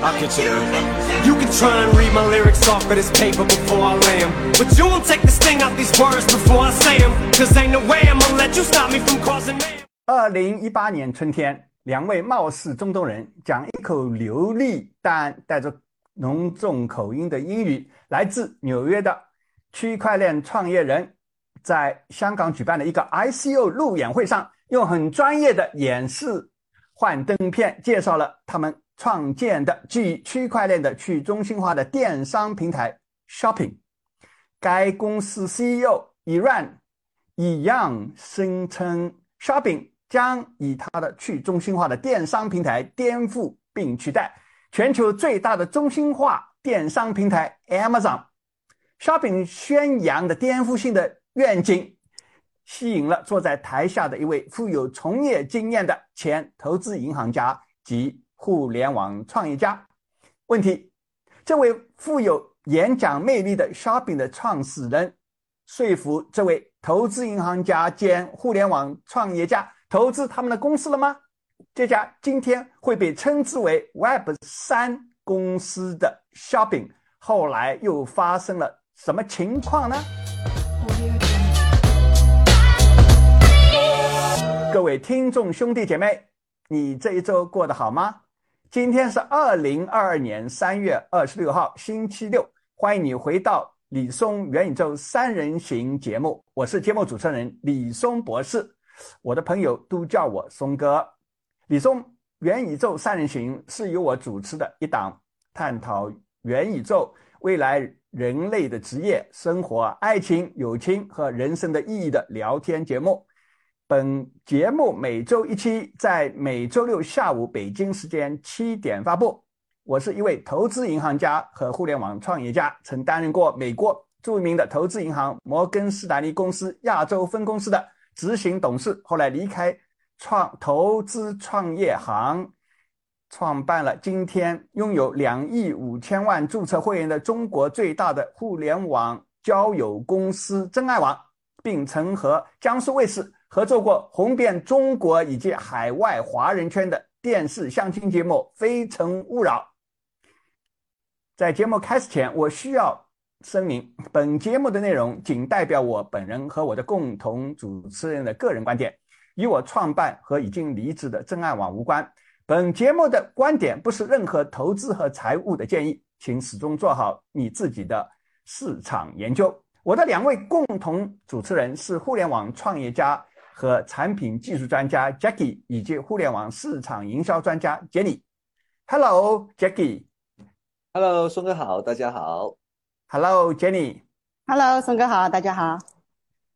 I'll get you there. You can try and read my lyrics off of this paper before I lay them But you won't take the sting out these words before I say them Cause ain't no way I'm gonna let you stop me from causing mayhem. 二零一八年春天，两位貌似中东人，讲一口流利但带着浓重口音的英语，来自纽约的区块链创业人，在香港举办的一个 ICO 路演会上，用很专业的演示幻灯片，介绍了他们创建的基于区块链的去中心化的电商平台 Shopping。该公司 CEO Iran 一样声称，Shopping 将以它的去中心化的电商平台颠覆并取代全球最大的中心化电商平台 Amazon。Shopping 宣扬的颠覆性的愿景，吸引了坐在台下的一位富有从业经验的前投资银行家及互联网创业家。问题：这位富有演讲魅力的 Shopping 的创始人，说服这位投资银行家兼互联网创业家投资他们的公司了吗？这家今天会被称之为 Web 三公司的 Shopping，后来又发生了什么情况呢？各位听众兄弟姐妹，你这一周过得好吗？今天是二零二二年三月二十六号，星期六。欢迎你回到李松元宇宙三人行节目，我是节目主持人李松博士，我的朋友都叫我松哥。李松元宇宙三人行是由我主持的一档探讨元宇宙未来人类的职业、生活、爱情、友情和人生的意义的聊天节目。本节目每周一期，在每周六下午北京时间七点发布。我是一位投资银行家和互联网创业家，曾担任过美国著名的投资银行摩根士丹利公司亚洲分公司的执行董事，后来离开创投资创业行，创办了今天拥有两亿五千万注册会员的中国最大的互联网交友公司真爱网，并曾和江苏卫视。合作过红遍中国以及海外华人圈的电视相亲节目《非诚勿扰》。在节目开始前，我需要声明，本节目的内容仅代表我本人和我的共同主持人的个人观点，与我创办和已经离职的真爱网无关。本节目的观点不是任何投资和财务的建议，请始终做好你自己的市场研究。我的两位共同主持人是互联网创业家。和产品技术专家 Jackie 以及互联网市场营销专家 Jenny。Hello，Jackie。Hello，松哥好，大家好。Hello，Jenny。Hello，松哥好，大家好。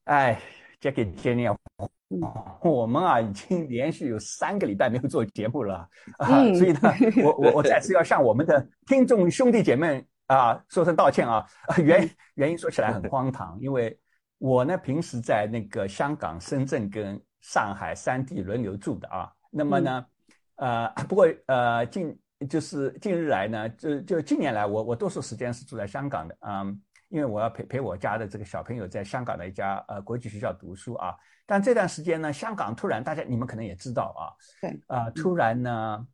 哎，Jackie，Jenny，我们啊已经连续有三个礼拜没有做节目了啊，所以呢，我我 我再次要向我们的听众兄弟姐妹啊说声道歉啊。原原因说起来很荒唐，因为。我呢，平时在那个香港、深圳跟上海三地轮流住的啊。那么呢，呃，不过呃，近就是近日来呢，就就近年来，我我多数时间是住在香港的啊，因为我要陪陪我家的这个小朋友在香港的一家呃国际学校读书啊。但这段时间呢，香港突然，大家你们可能也知道啊，对啊，突然呢，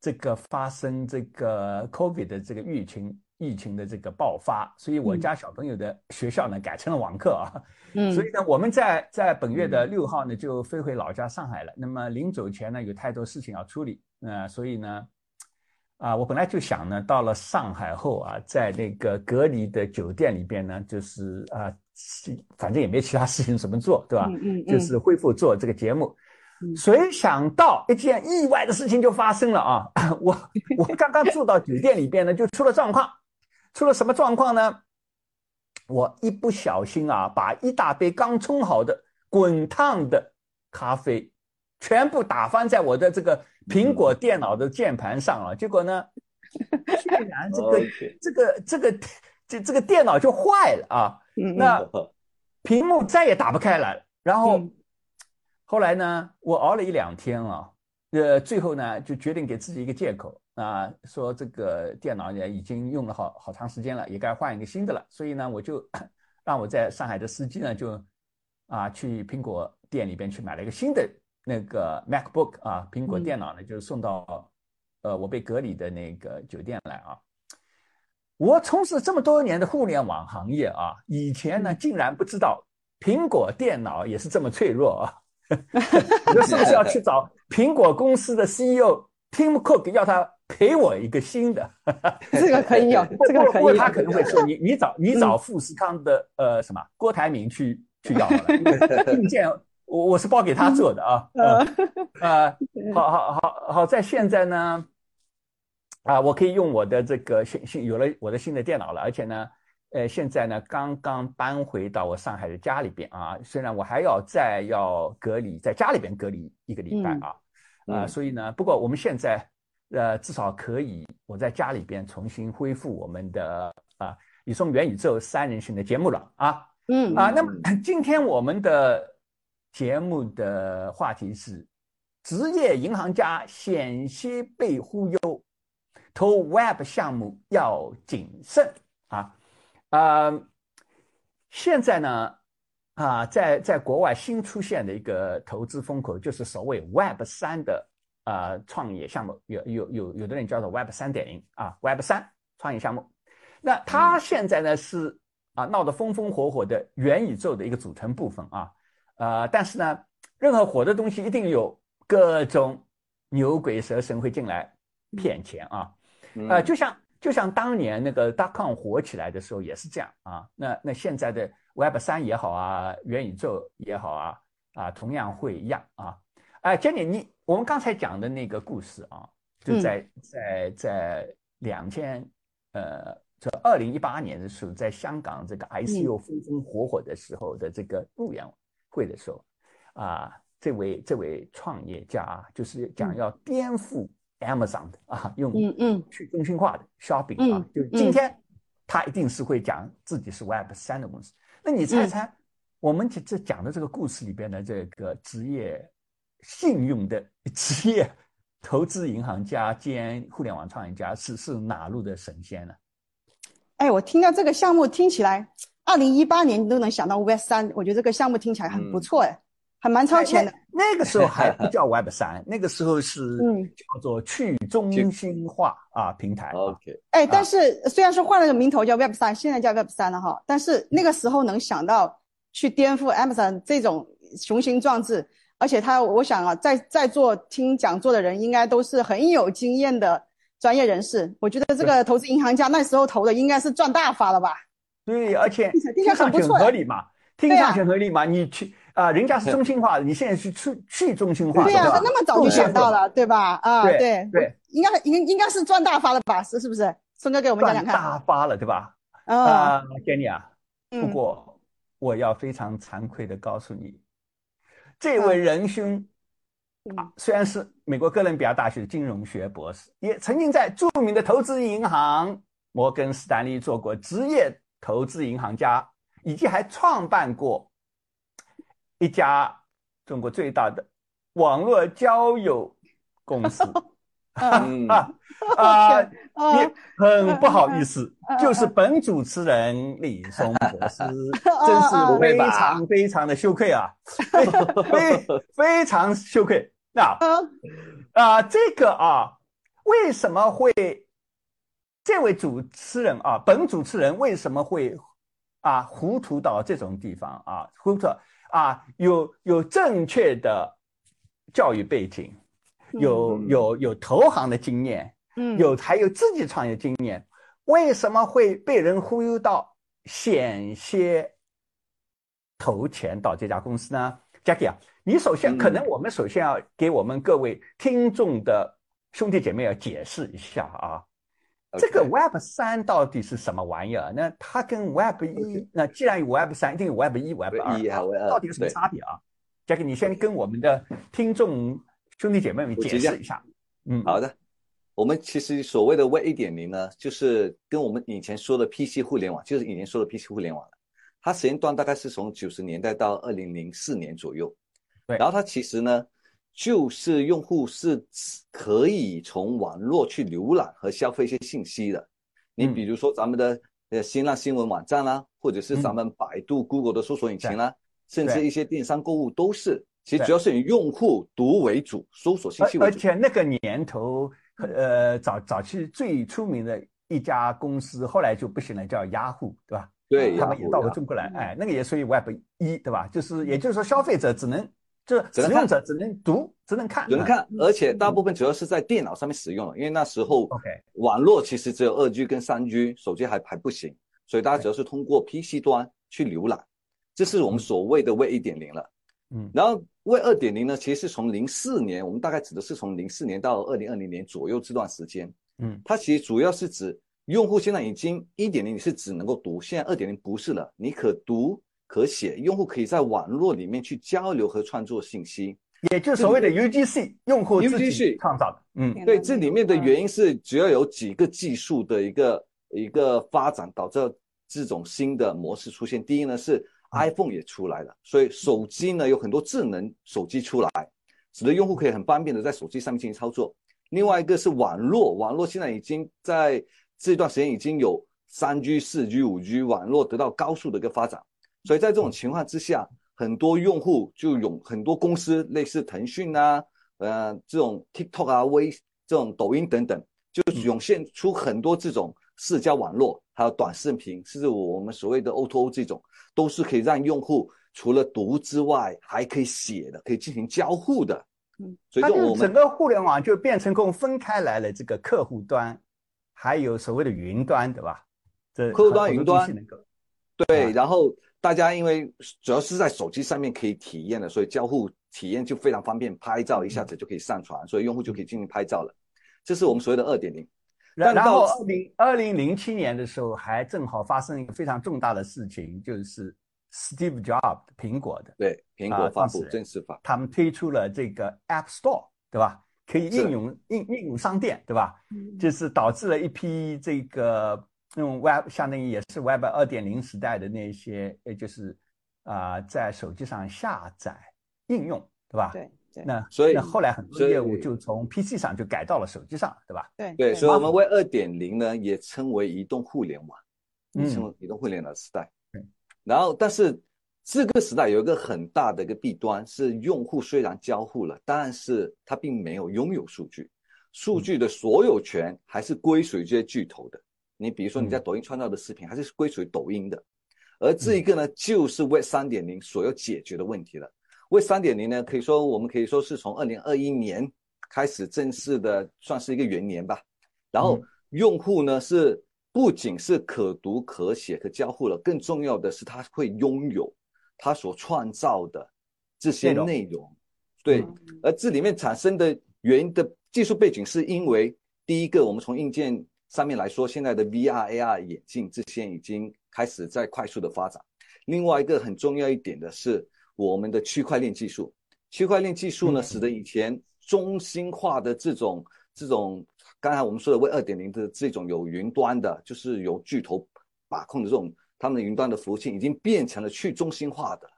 这个发生这个 COVID 的这个疫情。疫情的这个爆发，所以我家小朋友的学校呢改成了网课啊。嗯，所以呢，我们在在本月的六号呢就飞回老家上海了。那么临走前呢，有太多事情要处理，呃，所以呢，啊，我本来就想呢，到了上海后啊，在那个隔离的酒店里边呢，就是啊，反正也没其他事情怎么做，对吧？嗯嗯，就是恢复做这个节目。谁想到一件意外的事情就发生了啊！我我刚刚住到酒店里边呢，就出了状况。出了什么状况呢？我一不小心啊，把一大杯刚冲好的滚烫的咖啡全部打翻在我的这个苹果电脑的键盘上了。结果呢，竟然这个这个这个这这个电脑就坏了啊！那屏幕再也打不开了。然后后来呢，我熬了一两天啊，呃，最后呢，就决定给自己一个借口。啊，说这个电脑也已经用了好好长时间了，也该换一个新的了。所以呢，我就 让我在上海的司机呢，就啊去苹果店里边去买了一个新的那个 MacBook 啊，苹果电脑呢就送到呃我被隔离的那个酒店来啊。我从事这么多年的互联网行业啊，以前呢竟然不知道苹果电脑也是这么脆弱啊！我是不是要去找苹果公司的 CEO Tim Cook 要他赔我一个新的？这个可以有，这个可以。不过他可能会说你你找你找富士康的呃什么郭台铭去去要好了，硬件我我是包给他做的啊。呃，好好好好在现在呢。啊，我可以用我的这个新新有了我的新的电脑了，而且呢，呃，现在呢刚刚搬回到我上海的家里边啊，虽然我还要再要隔离在家里边隔离一个礼拜啊，啊，所以呢，不过我们现在呃至少可以我在家里边重新恢复我们的啊李松元宇宙三人行的节目了啊，嗯啊，那么 今天我们的节目的话题是职业银行家险些被忽悠。投 Web 项目要谨慎啊！呃，现在呢，啊，在在国外新出现的一个投资风口，就是所谓 Web 三的啊创业项目，有有有有的人叫做 Web 三点零啊，Web 三创业项目。那它现在呢是啊闹得风风火火的元宇宙的一个组成部分啊，呃，但是呢，任何火的东西一定有各种牛鬼蛇神会进来骗钱啊。呃，就像就像当年那个 dot com 火起来的时候也是这样啊。那那现在的 Web 三也好啊，元宇宙也好啊，啊，同样会一样啊。哎，Jenny，你我们刚才讲的那个故事啊，就在在在两千呃，这二零一八年的时候，在香港这个 ICO 风风火火的时候的这个路演会的时候啊，这位这位创业家啊就是讲要颠覆。Amazon 的啊，用嗯嗯去中心化的 shopping 啊，就今天他一定是会讲自己是 Web 三的公司。那你猜猜，我们这这讲的这个故事里边的这个职业信用的 职业投资银行家兼互联网创业家是是哪路的神仙呢？哎，我听到这个项目听起来，二零一八年你都能想到 Web 三，我觉得这个项目听起来很不错哎。还蛮超前的。那个时候还不叫 Web 三，那个时候是叫做去中心化啊平台。OK。哎，但是虽然说换了个名头叫 Web 三，现在叫 Web 三了哈，但是那个时候能想到去颠覆 Amazon 这种雄心壮志，而且他，我想啊，在在座听讲座的人应该都是很有经验的专业人士。我觉得这个投资银行家那时候投的应该是赚大发了吧？对，而且听上去很合理嘛，听上去合理嘛，你去。啊，人家是中心化的，你现在是去去中心化，对呀，他那么早就想到了，对吧？啊，对对，应该应应该是赚大发了吧？是是不是？孙哥给我们讲讲看。大发了，对吧？啊，Jenny 啊，不过我要非常惭愧的告诉你，这位仁兄啊，虽然是美国哥伦比亚大学的金融学博士，也曾经在著名的投资银行摩根士丹利做过职业投资银行家，以及还创办过。一家中国最大的网络交友公司，啊啊，你很不好意思，就是本主持人李松博士，真是非常非常的羞愧啊，非非常羞愧。那啊，这个啊，为什么会这位主持人啊，本主持人为什么会啊糊涂到这种地方啊，糊涂？啊，有有正确的教育背景，有有有投行的经验，嗯，有还有自己创业经验，为什么会被人忽悠到险些投钱到这家公司呢？Jackie 啊，你首先可能我们首先要给我们各位听众的兄弟姐妹要解释一下啊。这个 Web 三到底是什么玩意儿？那它跟 Web 一，那既然有 Web 三，一定有 Web 一、Web 二，到底有什么差别啊？Jack，你先跟我们的听众兄弟姐妹们解释一下。嗯，好的。我们其实所谓的 Web 一点零呢，就是跟我们以前说的 PC 互联网，就是以前说的 PC 互联网了。它时间段大概是从九十年代到二零零四年左右。对。然后它其实呢。就是用户是可以从网络去浏览和消费一些信息的，你比如说咱们的呃新浪新闻网站啦，或者是咱们百度、Google 的搜索引擎啦，甚至一些电商购物都是，其实主要是以用户读为主，搜索信息为主。而且那个年头呃早早期最出名的一家公司，后来就不行了，叫雅虎，对吧？对，他们也到过中国来，哎，那个也属于 Web 一，对吧？就是也就是说，消费者只能就是使用者只能读，只能看，只能看，而且大部分主要是在电脑上面使用了，因为那时候 OK 网络其实只有二 G 跟三 G，手机还还不行，所以大家主要是通过 PC 端去浏览，这是我们所谓的 Web 一点零了。嗯，然后 Web 二点零呢，其实是从零四年，我们大概指的是从零四年到二零二零年左右这段时间。嗯，它其实主要是指用户现在已经一点零你是只能够读，现在二点零不是了，你可读可写，用户可以在网络里面去交流和创作信息，也就是所谓的 UGC，用户自己 UGC 创造的。嗯，对，这里面的原因是主要有几个技术的一个一个发展导致这种新的模式出现。第一呢是 iPhone 也出来了，所以手机呢有很多智能手机出来，使得用户可以很方便的在手机上面进行操作。另外一个是网络，网络现在已经在这段时间已经有三 G、四 G、五 G 网络得到高速的一个发展，所以在这种情况之下，很多用户就有很多公司，类似腾讯啊，呃，这种 TikTok 啊、微这种抖音等等，就涌现出很多这种社交网络，还有短视频，甚至我们所谓的 O2O 这种，都是可以让用户除了读之外，还可以写的，可以进行交互的。嗯，所以我们整个互联网就变成共分开来了，这个客户端，还有所谓的云端，对吧？这客户端很云端对，啊然后大家因为主要是在手机上面可以体验的，所以交互体验就非常方便，拍照一下子就可以上传，所以用户就可以进行拍照了。这是我们所谓的二点零。然然后到二零二零零七年的时候，还正好发生一个非常重大的事情，就是 Steve Jobs 苹果的，对，苹啊果发布正式发，他们推出了这个 App Store，对吧？可以应用应应用商店，对吧？嗯就是导致了一批这个那种 Web，相当于也是 Web 二点零时代的那些，也就是啊、在手机上下载应用，对吧？对对那所以那后来很多业务就从 PC 上就改到了手机上，对吧？对对，所以我们 Web 二点零呢，也称为移动互联网，嗯也称为移动互联网时代对。然后，但是这个时代有一个很大的一个弊端是，用户虽然交互了，但是他并没有拥有数据，数据的所有权还是归属于这些巨头的。你比如说你在抖音创造的视频，还是归属于抖音的。而这一个呢，就是 Web 三点零所要解决的问题了。Web 三点零呢，可以说我们可以说是从二零二一年开始正式的，算是一个元年吧。然后用户呢是不仅是可读、可写、可交互了，更重要的是他会拥有他所创造的这些内容。对，嗯而这里面产生的原因的技术背景，是因为第一个，我们从硬件上面来说，现在的 VR、AR 眼镜这些已经开始在快速的发展。另外一个很重要一点的是我们的区块链技术。区块链技术呢，嗯使得以前中心化的这种这种，刚才我们说的 Web 二点零的这种有云端的，就是由巨头把控的这种他们的云端的服务器，已经变成了去中心化的。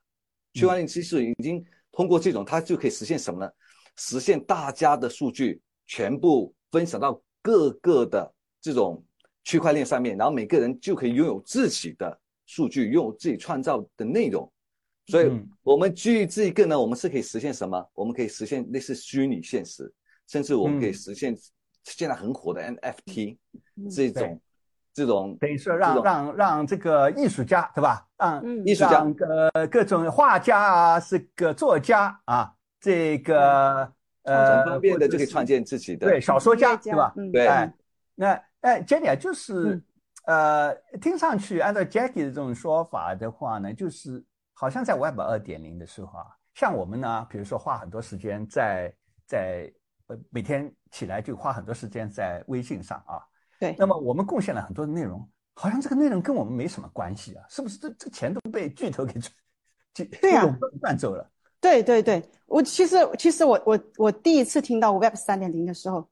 区块链技术已经通过这种，它就可以实现什么呢？实现大家的数据全部分享到各个的这种区块链上面，然后每个人就可以拥有自己的数据，拥有自己创造的内容。所以嗯，我们基于这一个呢，我们是可以实现什么？我们可以实现类似虚拟现实，甚至我们可以嗯实现现在很火的 NFT 这种这种等于说让让让这个艺术家，对吧？让嗯艺术家呃各种画家啊，是个作家啊，这个呃，很方便的就可以创建自己的对小说家，对吧？嗯对哎，那哎，Jenny 啊，就是嗯呃，听上去按照 Jackie 的这种说法的话呢，就是好像在 Web 二点零的时候啊，像我们呢，比如说花很多时间在在呃每天起来就花很多时间在微信上啊，对那么我们贡献了很多的内容，好像这个内容跟我们没什么关系啊，是不是？这这钱都被巨头给赚，就对啊垄断走了。对对对，我其实其实我我我第一次听到 Web 三点零的时候，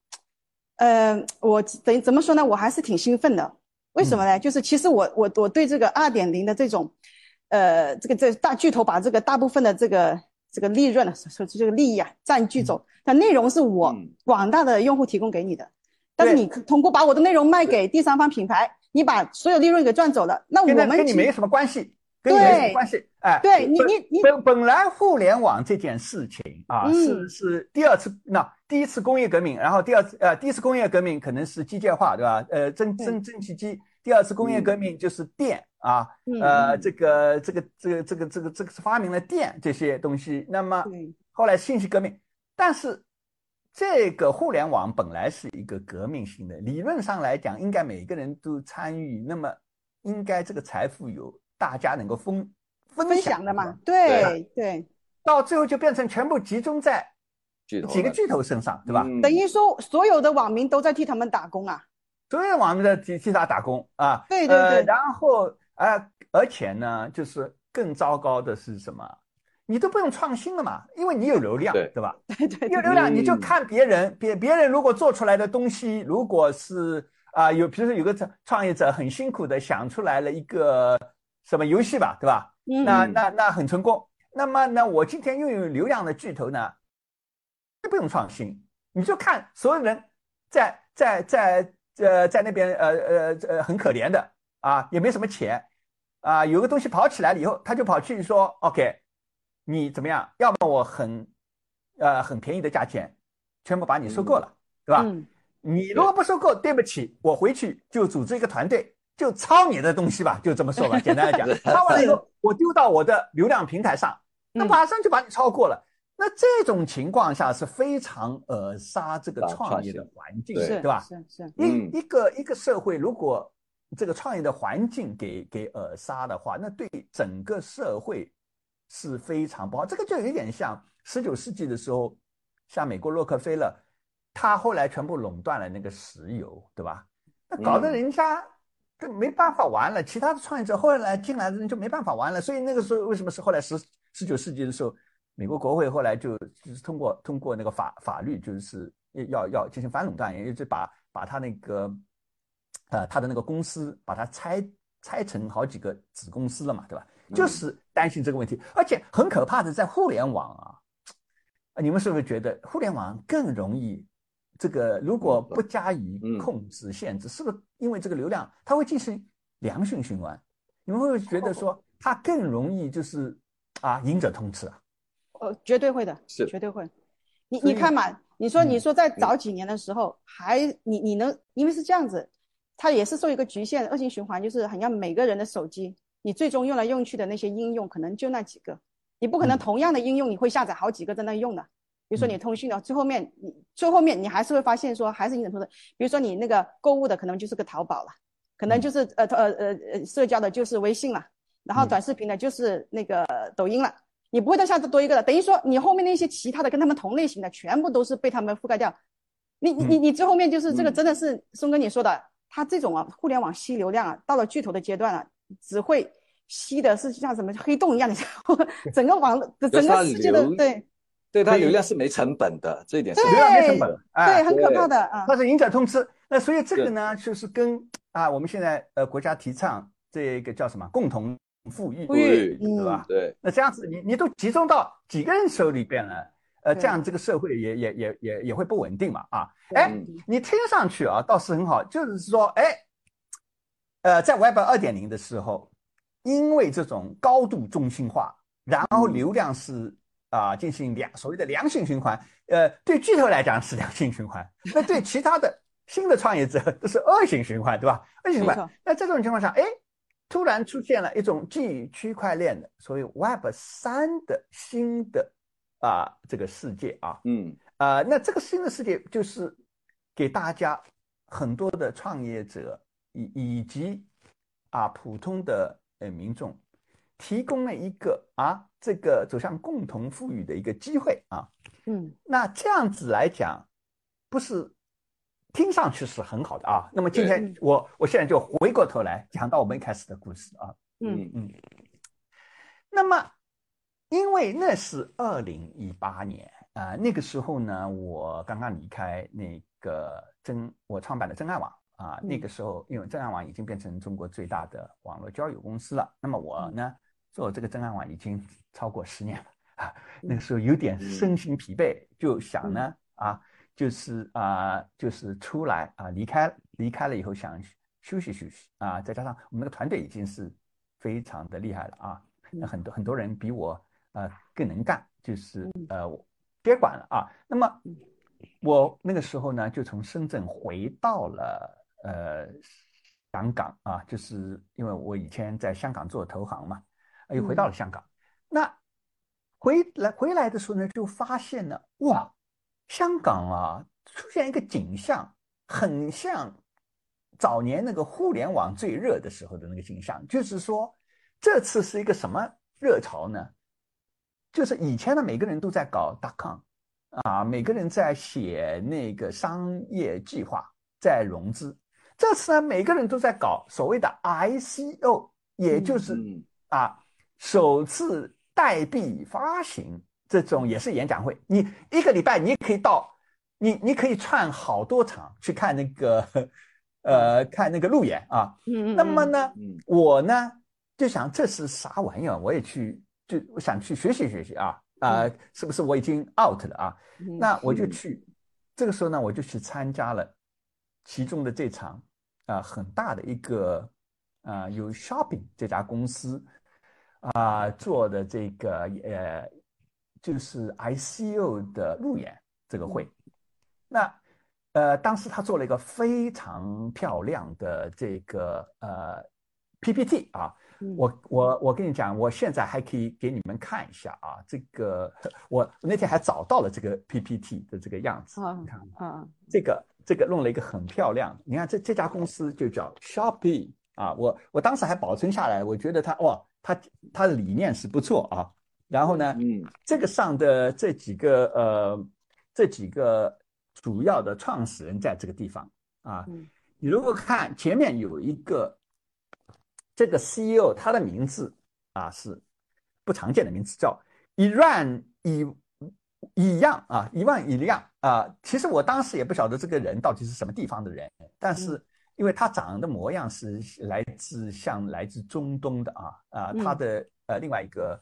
呃，我等于怎么说呢？我还是挺兴奋的。为什么呢？就是其实我我我对这个二点零的这种，呃，这个这大巨头把这个大部分的这个这个利润这个利益啊占据走，但内容是我嗯广大的用户提供给你的，但是你通过把我的内容卖给第三方品牌，你把所有利润给赚走了，那我们跟你没什么关系。跟你没什么关系。哎，对你你你本本来互联网这件事情啊，嗯。是是第二次那第一次工业革命，然后第二次呃第一次工业革命可能是机械化，对吧？呃蒸蒸蒸汽机，第二次工业革命就是电啊，嗯呃嗯。这个这个这个这个这个这个是发明了电这些东西，那么后来信息革命，但是这个互联网本来是一个革命性的，理论上来讲，应该每个人都参与，那么应该这个财富有大家能够分分分享享的嘛，对对。对，到最后就变成全部集中在几个巨头身上，对吧？嗯。等于说所有的网民都在替他们打工啊，所有的网民在替替他打工啊，对对对。呃然后啊、而且呢，就是更糟糕的是什么？你都不用创新了嘛，因为你有流量，对。对吧？对 对对，有流量，你就嗯看别人，别别人如果做出来的东西，如果是啊、有比如说有个创创业者很辛苦的想出来了一个什么游戏吧，对吧？嗯那那那很成功。那么呢，我今天拥有流量的巨头呢，不用创新，你就看所有人在在在呃在那边呃呃呃很可怜的啊，也没什么钱啊，有个东西跑起来了以后，他就跑去说 OK，你怎么样？要么我很呃很便宜的价钱，全部把你收购了，对吧？嗯你如果不收购，对不起，我回去就组织一个团队，就抄你的东西吧，就这么说吧。简单来讲，抄完了以后，我丢到我的流量平台上，那嗯马上就把你超过了。那这种情况下是非常扼杀这个啊创业的环境，对对吧？是是，一嗯一个一个社会如果这个创业的环境给给扼杀的话，那对整个社会是非常不好。这个就有点像十九世纪的时候，像美国洛克菲勒，他后来全部垄断了那个石油，对吧？那搞得嗯人家都没办法玩了，其他的创业者后来进来的人就没办法玩了。所以那个时候为什么是后来十十九世纪的时候，美国国会后来就就是通过通过那个法法律，就是要要进行反垄断，也就是把把他那个呃他的那个公司把它拆拆成好几个子公司了嘛，对吧？就是担心这个问题，而且很可怕的，在互联网啊，啊你们是不是觉得互联网更容易？这个如果不加以嗯控制限制，是不是因为这个流量它会进行良性循环？你们会不会觉得说它更容易就是啊赢者通吃啊？呃，绝对会的，是绝对会。你你看嘛，你说嗯你说在早几年的时候，还你你能，因为是这样子，它也是受一个局限，恶性循环，就是好像每个人的手机，你最终用来用去的那些应用，可能就那几个，你不可能嗯同样的应用你会下载好几个在那用的。比如说嗯你通讯的，最后面你最后面你还是会发现说还是你的通的。比如说你那个购物的可能就是个淘宝了，可能嗯就是呃呃呃呃社交的就是微信了，然后嗯短视频的就是那个抖音了。你不会再下次多一个了，等于说你后面那些其他的跟他们同类型的，全部都是被他们覆盖掉。你你你你最后面就是这个，嗯真的是松哥你说的，他这种啊，互联网吸流量啊，到了巨头的阶段啊，只会吸的是像什么黑洞一样的，整个网整个世界的对对，它流量是没成本的，这一点是。流量没成本，哎对，很可对。怕的啊。它是赢者通吃。那所以这个呢，就是跟啊我们现在呃国家提倡这个叫什么共同富裕，富裕对吧？对，那这样子你你都集中到几个人手里边了，呃，这样这个社会也也也也也会不稳定嘛啊。哎嗯，你听上去啊倒是很好，就是说哎，呃，在 Web 二点零的时候，因为这种高度中心化，然后嗯。流量是啊、进行良所谓的良性循环，呃，对巨头来讲是良性循环，那对其他的新的创业者都是恶性循环，对吧？恶性循环。那这种情况下，哎，突然出现了一种基于区块链的所谓 Web 三的新的啊、这个世界啊，嗯啊、那这个新的世界就是给大家很多的创业者以以及啊普通的呃民众提供了一个啊这个走向共同富裕的一个机会啊。嗯，那这样子来讲，不是听上去是很好的啊。那么今天我我现在就回过头来讲到我们一开始的故事啊。嗯嗯那么，因为那是二零一八年啊、那个时候呢，我刚刚离开那个真我创办的真爱网啊、嗯那个时候因为真爱网已经变成中国最大的网络交友公司了。那么我呢，做这个真爱网已经超过十年了啊，那个时候有点身心疲惫，就想呢啊，就是啊、就是出来啊，离开离开了以后想休息休息啊，再加上我们那个团队已经是非常的厉害了啊。那很多很多人比我呃更能干，就是呃别管了啊。那么我那个时候呢，就从深圳回到了呃香港啊，就是因为我以前在香港做投行嘛，又回到了香港。那回来回来的时候呢，就发现了哇，香港啊出现一个景象，很像早年那个互联网最热的时候的那个景象，就是说这次是一个什么热潮呢？就是以前呢每个人都在搞 dot com。啊，每个人在写那个商业计划，在融资。这次呢，每个人都在搞所谓的 ICO，也就是啊，首次代币发行这种也是演讲会。你一个礼拜你可以到，你你可以串好多场去看那个，呃，看那个路演啊。嗯嗯。那么呢，我呢就想这是啥玩意儿？我也去，就我想去学习学习啊。啊，是不是我已经 out 了啊？那我就去，这个时候呢，我就去参加了其中的这场啊很大的一个啊有 Shopping 这家公司啊做的这个呃就是 ICO 的路演这个会。那呃当时他做了一个非常漂亮的这个呃 PPT 啊。我我我跟你讲，我现在还可以给你们看一下啊，这个我那天还找到了这个 PPT 的这个样子，你看啊，这个这个弄了一个很漂亮，你看这这家公司就叫 Shopee 啊，我我当时还保存下来，我觉得它哇，它它的理念是不错啊，然后呢，嗯，这个上的这几个呃这几个主要的创始人在这个地方啊，你如果看前面有一个。这个 CEO 他的名字啊是不常见的名字，叫伊万伊一样啊，伊万一样啊。其实我当时也不晓得这个人到底是什么地方的人，但是因为他长的模样是来自像来自中东的啊啊，他的呃另外一个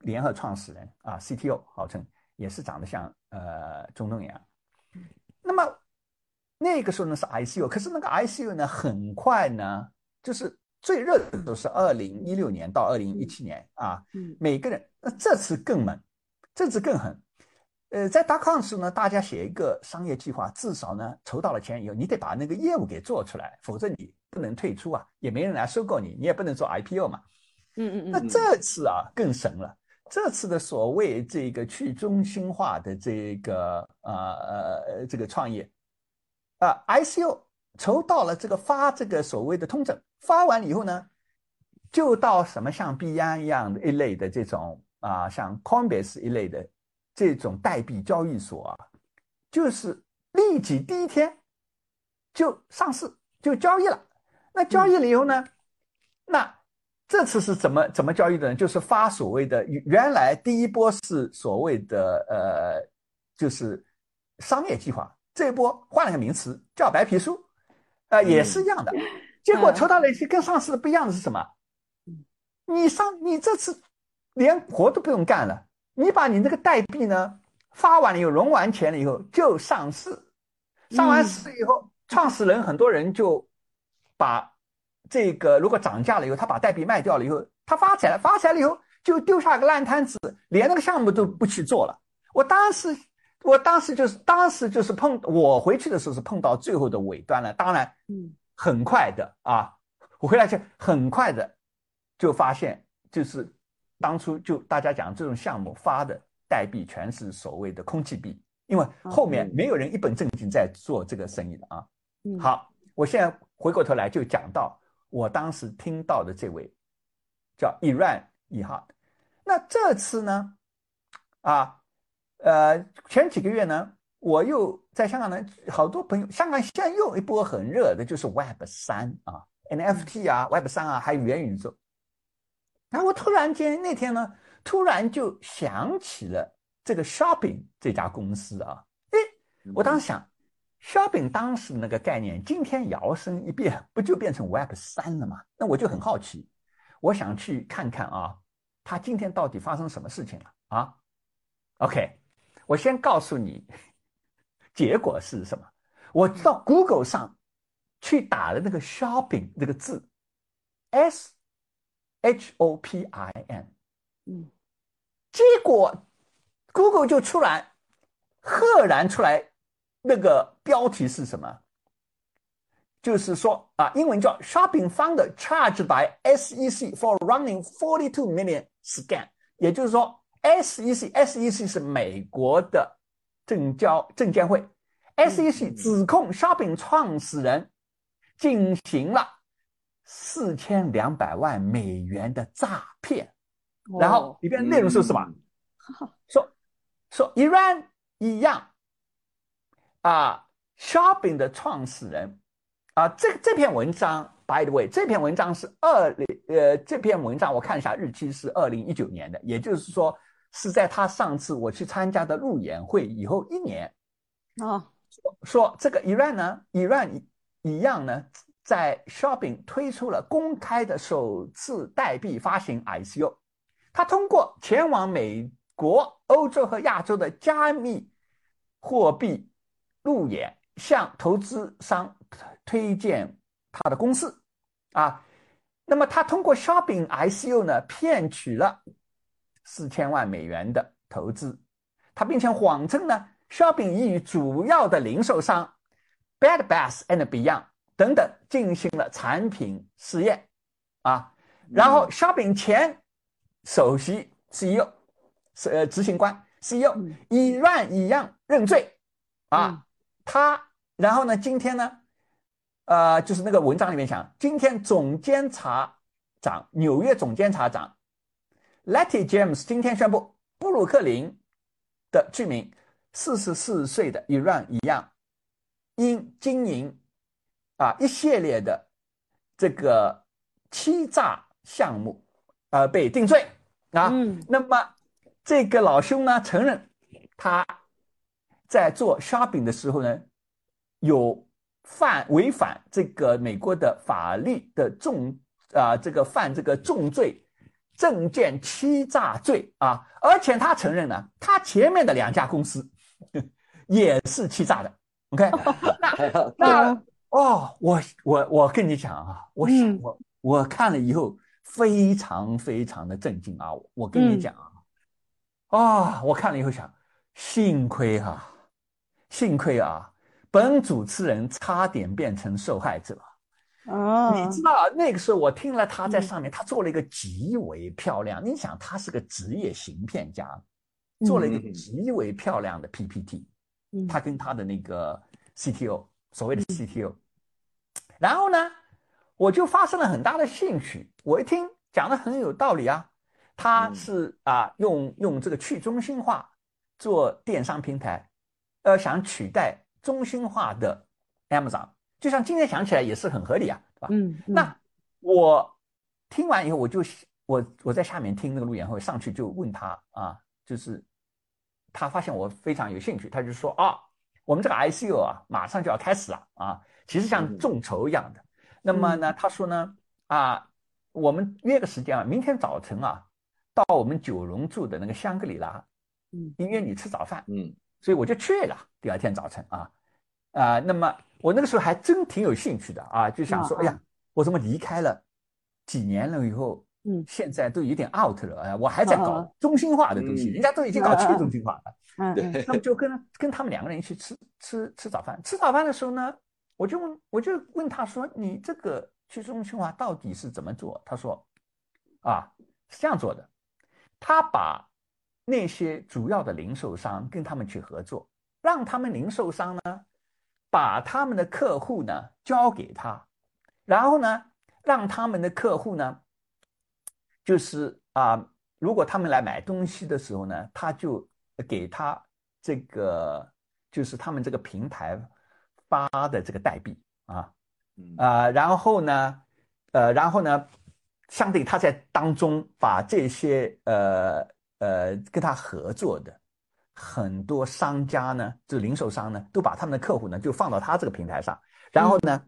联合创始人啊 CTO 号称也是长得像呃中东一样。那么那个时候呢是 ICU，可是那个 ICU 呢很快呢就是。最热的都是二零一六年到二零一七年啊，每个人那这次更猛，这次更狠。呃，在大康时呢，大家写一个商业计划，至少呢筹到了钱以后，你得把那个业务给做出来，否则你不能退出啊，也没人来收购你，你也不能做 IPO 嘛。嗯嗯嗯。那这次啊更神了，这次的所谓这个去中心化的这个呃呃这个创业啊，ICO 筹到了这个发这个所谓的通证。发完了以后呢，就到什么像币安一样的一类的这种啊，像 Coinbase 一类的这种代币交易所啊，就是立即第一天就上市就交易了。那交易了以后呢，那这次是怎么怎么交易的呢？就是发所谓的原来第一波是所谓的呃，就是商业计划，这一波换了个名词叫白皮书，呃，也是一样的。结果抽到了一些跟上市的不一样的是什么？你上你这次连活都不用干了，你把你那个代币呢发完了以后融完钱了以后就上市，上完市以后，创始人很多人就把这个如果涨价了以后，他把代币卖掉了以后，他发财了，发财了以后就丢下个烂摊子，连那个项目都不去做了。我当时我当时就是当时就是碰我回去的时候是碰到最后的尾端了，当然，嗯。很快的啊，我回来就很快的就发现，就是当初就大家讲这种项目发的代币全是所谓的空气币，因为后面没有人一本正经在做这个生意的啊。好，我现在回过头来就讲到我当时听到的这位叫 Iran 一号，那这次呢，啊，呃，前几个月呢。我又在香港呢，好多朋友，香港现在又一波很热的，就是 Web 三啊，NFT 啊，Web 三啊，还有元宇宙。然后我突然间那天呢，突然就想起了这个 Shopping 这家公司啊，哎，我当时想，Shopping 当时那个概念，今天摇身一变，不就变成 Web 三了吗？那我就很好奇，我想去看看啊，它今天到底发生什么事情了啊？OK，我先告诉你。结果是什么？我到 Google 上去打了那个 “shopping” 这个字，S H O P I N。嗯，结果 Google 就出来，赫然出来，那个标题是什么？就是说啊，英文叫 Shopping Founder charged by SEC for running forty two million scan，也就是说 SEC，SEC 是美国的证交证监会，SEC 指控 Shopping 创始人进行了四千两百万美元的诈骗，然后里边内容是什么？说说 Iran 一样啊，Shopping 的创始人。啊，这这篇文章，by the way，这篇文章是二零呃，这篇文章我看一下日期是二零一九年的，也就是说是在他上次我去参加的路演会以后一年。啊，说说这个 Iran 呢，Iran 一样呢，在 Shopping 推出了公开的首次代币发行 ICO，他通过前往美国、欧洲和亚洲的加密货币路演，向投资商。推荐他的公司，啊，那么他通过 Shopping ICO 呢骗取了四千万美元的投资，他并且谎称呢 Shopping 已与主要的零售商 Bed Bath and Beyond 等等进行了产品试验，啊，然后 Shopping 前首席 CEO 是呃执行官 CEO 以乱一样认罪，啊，他然后呢今天呢？呃，就是那个文章里面讲，今天总监察长，纽约总监察长 Letty James 今天宣布，布鲁克林的居民四十四岁的 Iran 一样，因经营啊一系列的这个欺诈项目而被定罪啊。那么这个老兄呢，承认他在做 shopping 的时候呢，有。犯违反这个美国的法律的重啊，这个犯这个重罪，证券欺诈罪啊，而且他承认呢，他前面的两家公司 也是欺诈的。OK，那那哦，我我我跟你讲啊，我想我我看了以后非常非常的震惊啊，我跟你讲啊，啊，我看了以后想，幸亏哈，幸亏啊。本主持人差点变成受害者，哦，你知道那个时候我听了他在上面，他做了一个极为漂亮。你想，他是个职业行骗家，做了一个极为漂亮的 PPT。他跟他的那个 CTO，所谓的 CTO，然后呢，我就发生了很大的兴趣。我一听讲的很有道理啊，他是啊用用这个去中心化做电商平台，呃，想取代。中心化的 Amazon，就像今天想起来也是很合理啊，对吧？嗯，那我听完以后，我就我我在下面听那个路演会，上去就问他啊，就是他发现我非常有兴趣，他就说啊，我们这个 ICO 啊，马上就要开始了啊，其实像众筹一样的。那么呢，他说呢啊，我们约个时间啊，明天早晨啊，到我们九龙住的那个香格里拉，嗯，约你吃早饭，嗯。所以我就去了。第二天早晨啊，啊，那么我那个时候还真挺有兴趣的啊，就想说，哎呀，我怎么离开了几年了以后，嗯，现在都有点 out 了哎，我还在搞中心化的东西，人家都已经搞去中心化了。嗯，对。那么就跟跟他们两个人一起吃吃吃早饭。吃早饭的时候呢，我就问我就问他说：“你这个去中心化到底是怎么做？”他说：“啊，是这样做的，他把。”那些主要的零售商跟他们去合作，让他们零售商呢，把他们的客户呢交给他，然后呢，让他们的客户呢，就是啊，如果他们来买东西的时候呢，他就给他这个，就是他们这个平台发的这个代币啊，啊，然后呢，呃，然后呢，相对他在当中把这些呃。呃，跟他合作的很多商家呢，就是零售商呢，都把他们的客户呢就放到他这个平台上，然后呢，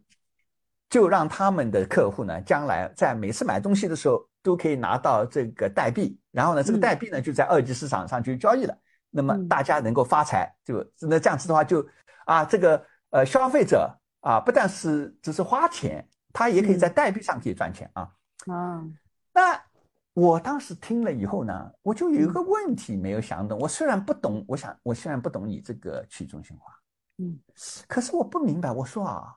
就让他们的客户呢，将来在每次买东西的时候都可以拿到这个代币，然后呢，这个代币呢就在二级市场上去交易了，那么大家能够发财，就那这样子的话，就啊，这个呃消费者啊，不但是只是花钱，他也可以在代币上可以赚钱啊。啊，那。我当时听了以后呢，我就有一个问题没有想懂。我虽然不懂，我想我虽然不懂你这个去中心化，嗯，可是我不明白。我说啊，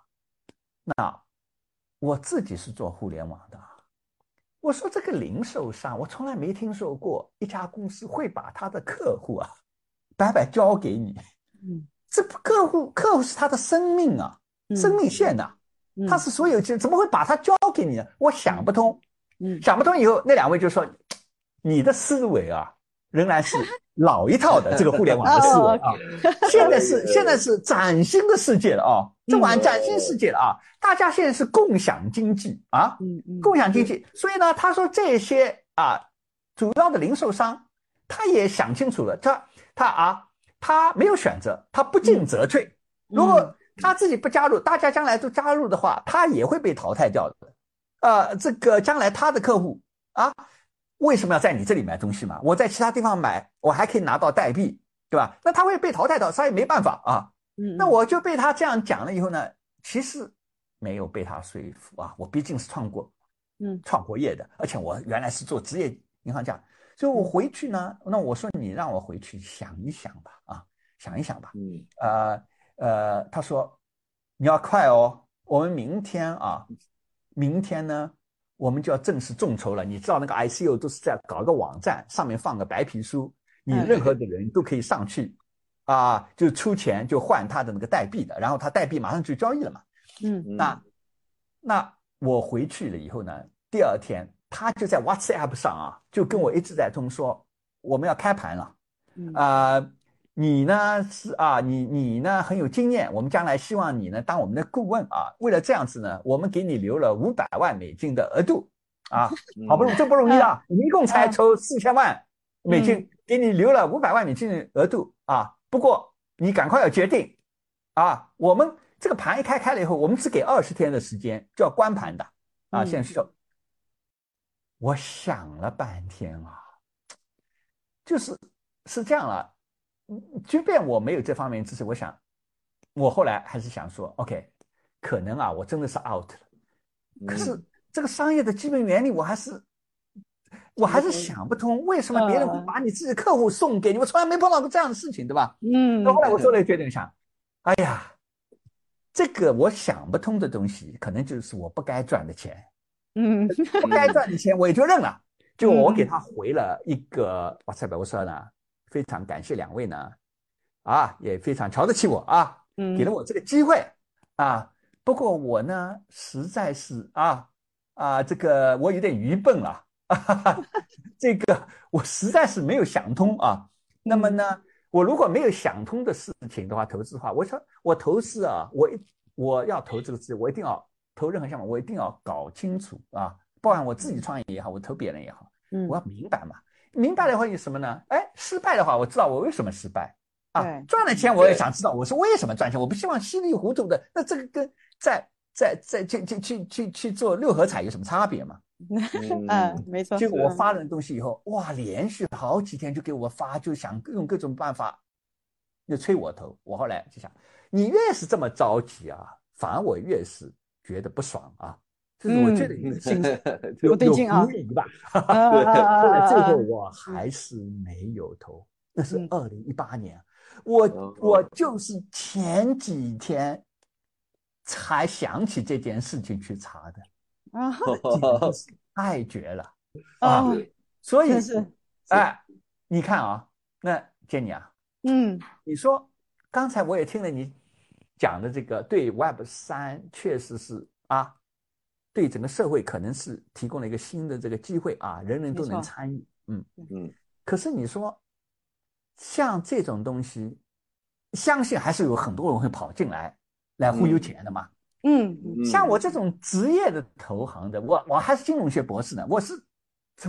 那我自己是做互联网的，我说这个零售商，我从来没听说过一家公司会把他的客户啊白白交给你。嗯，这客户客户是他的生命啊，生命线呐、嗯他是所有权，怎么会把它交给你呢？我想不通。嗯想不通以后，那两位就说：“你的思维啊，仍然是老一套的这个互联网的思维啊。现在是现在是崭新的世界了啊，这玩崭新世界了啊！大家现在是共享经济啊，共享经济。所以呢，他说这些啊，主要的零售商他也想清楚了，他他啊，他没有选择，他不进则退。如果他自己不加入，大家将来都加入的话，他也会被淘汰掉的。呃，这个将来他的客户啊，为什么要在你这里买东西嘛？我在其他地方买，我还可以拿到代币，对吧？那他会被淘汰掉，他也没办法啊。嗯，那我就被他这样讲了以后呢，其实没有被他说服啊。我毕竟是创过，嗯创过业的，而且我原来是做职业银行家，所以我回去呢，那我说你让我回去想一想吧，啊，想一想吧。嗯呃呃，他说你要快哦，我们明天啊，明天呢，我们就要正式众筹了。你知道那个 ICO 都是在搞一个网站，上面放个白皮书，你嗯任何的人都可以上去，啊，就出钱就换他的那个代币的，然后他代币马上就交易了嘛。嗯嗯那那我回去了以后呢，第二天他就在 WhatsApp 上啊，就跟我一直在通说我们要开盘了。嗯啊，你呢是啊，你你呢很有经验，我们将来希望你呢当我们的顾问啊。为了这样子呢，我们给你留了五百万美金的额度 啊，嗯好不容易这不容易啊，你一共才嗯筹四千万美金嗯，给你留了五百万美金的额度啊。不过你赶快要决定啊，我们这个盘一开开了以后，我们只给二十天的时间就要关盘的啊。嗯现在需要，我想了半天啊，就是是这样了。嗯即便我没有这方面知识，我想，我后来还是想说，OK，可能啊，我真的是 out 了。嗯可是这个商业的基本原理，我还是我还是想不通，为什么别人会把你自己的客户送给你？我从来没碰到过这样的事情，对吧？嗯那后来我做了一个决定，想，哎呀，这个我想不通的东西，可能就是我不该赚的钱，嗯不该赚的钱我也就认了。就我给他回了一个 WhatsApp，我说呢，非常感谢两位呢，啊，也非常瞧得起我啊，嗯给了我这个机会啊。不过我呢，实在是啊啊，这个我有点愚笨了，啊、这个我实在是没有想通啊。那么呢，我如果没有想通的事情的话，投资的话，我说我投资啊，我一我要投这个资，我一定要投任何项目，我一定要搞清楚啊，包含我自己创业也好，我投别人也好，嗯我要明白嘛。明白的话有什么呢？哎，失败的话，我知道我为什么失败啊对。赚了钱我也想知道我是为什么赚钱，我不希望稀里糊涂的。那这个跟在在在去去去去去做六合彩有什么差别嘛？嗯，没错。结果我发了东西以后，哇，连续好几天就给我发，就想用各种办法，又催我投。我后来就想，你越是这么着急啊，反而我越是觉得不爽啊。这是我觉得你的心 有不 对劲啊有狐疑吧。啊后来最啊后我还是没有投，那是嗯二零一八年，我哦我就是前几天才想起这件事情去查的，啊，太绝了啊！哦，所以是，哎，你看啊，那 Jenny 啊，嗯你说刚才我也听了你讲的这个，对 Web 三确实是啊，对整个社会可能是提供了一个新的这个机会啊，人人都能参与，嗯嗯。可是你说像这种东西，相信还是有很多人会跑进来来忽悠钱的嘛。嗯嗯像我这种职业的投行的，我我还是金融学博士呢，我是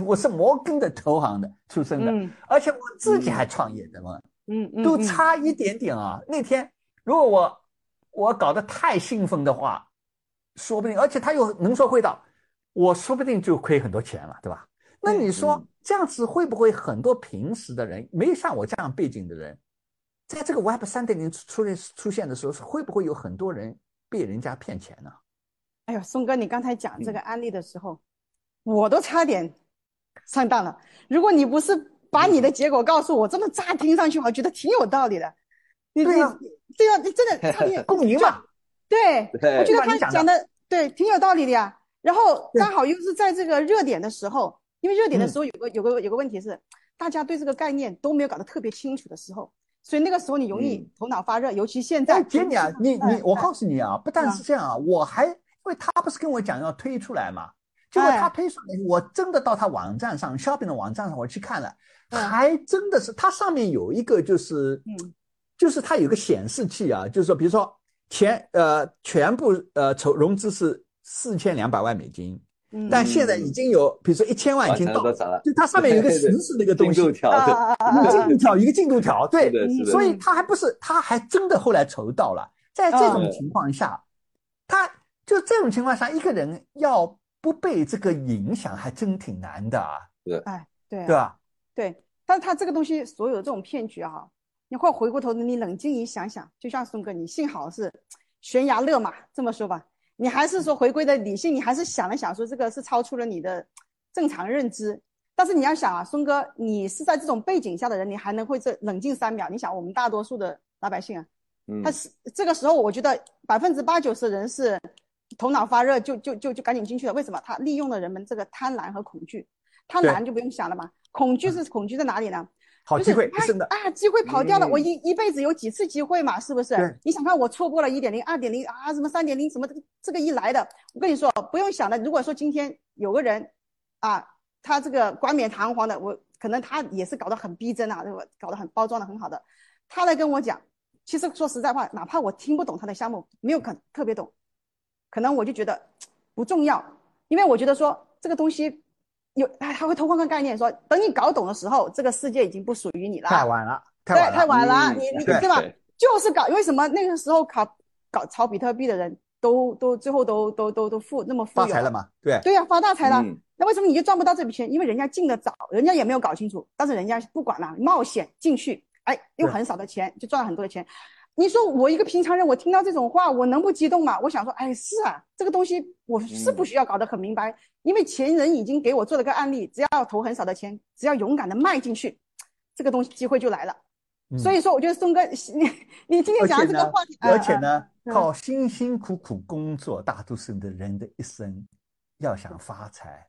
我是摩根的投行的出身的，嗯而且我自己还创业的嘛。嗯嗯，都嗯差一点点啊！那天如果我我搞得太兴奋的话，说不定，而且他又能说会道，我说不定就亏很多钱了，对吧？那你说嗯这样子会不会很多平时的人，没有像我这样背景的人，在这个 Web 三点零出现出现的时候，会不会有很多人被人家骗钱呢？哎呦，松哥，你刚才讲嗯这个案例的时候，我都差点上当了。如果你不是把你的结果告诉我，这么乍听上去，我觉得挺有道理的。你对啊你对啊，你真的共赢嘛，对，对我觉得他讲的。对，挺有道理的呀。然后刚好又是在这个热点的时候，因为热点的嗯。时候有个有个有个问题是，大家对这个概念都没有搞得特别清楚的时候，所以那个时候你容易嗯。头脑发热，尤其现在你啊，你你哎，我哎告诉你啊，不但是这样啊，我还因为他不是跟我讲要推出来嘛，结果他哎。推出来，我真的到他网站上，shopping 的网站上我去看了，嗯。还真的是它上面有一个就是，嗯就是它有个显示器啊，就是说，比如说前呃全部呃筹融资是四千两百万美金，嗯，但现在已经有比如说一千万已经到？就它上面有一个实时的一个东西，进度条一个进度条，一个进度条，对所以他还不是，他还真的后来筹到了。在这种嗯情况下，他就这种情况下，一个人要不被这个影响，还真挺难的啊，对哎，对对吧？对，但是他这个东西所有这种骗局啊，你会回过头，你冷静一想想，就像松哥，你幸好是悬崖勒马这么说吧，你还是说回归的理性，你还是想了想，说这个是超出了你的正常认知。但是你要想啊，松哥，你是在这种背景下的人，你还能会这冷静三秒？你想，我们大多数的老百姓啊，嗯他是这个时候，我觉得百分之八九十的人是头脑发热，就就就就赶紧进去了。为什么？他利用了人们这个贪婪和恐惧。贪婪就不用想了嘛，恐惧是恐惧在哪里呢？好机会，真的，啊，机会跑掉了，嗯我一一辈子有几次机会嘛，是不是？你想看我错过了一点零、二点零啊，什么三点零，什么这个这个一来的，我跟你说不用想的。如果说今天有个人啊，他这个冠冕堂皇的，我可能他也是搞得很逼真啊，对吧？搞得很包装的很好的，他来跟我讲，其实说实在话，哪怕我听不懂他的项目，没有可特别懂，可能我就觉得不重要，因为我觉得说这个东西有，他他会偷换个概念，说等你搞懂的时候，这个世界已经不属于你了，太晚了，对，晚了，太晚了，嗯你你对对吧？就是搞，为什么那个时候搞搞炒比特币的人都都最后都都都都富那么富有发财了？嘛？对，对呀、发大财了。嗯那为什么你就赚不到这笔钱？因为人家进的早，人家也没有搞清楚，但是人家不管了，冒险进去，哎，用很少的钱就赚了很多的钱。你说我一个平常人，我听到这种话，我能不激动吗？我想说，哎，是啊，这个东西我是不需要搞得很明白，因为前人已经给我做了个案例，只要投很少的钱，只要勇敢的迈进去，这个东西机会就来了。嗯所以说，我觉得松哥，你你今天讲的这个话题，，而且呢，嗯靠辛辛苦苦工作，大多数的人的一生，要想发财，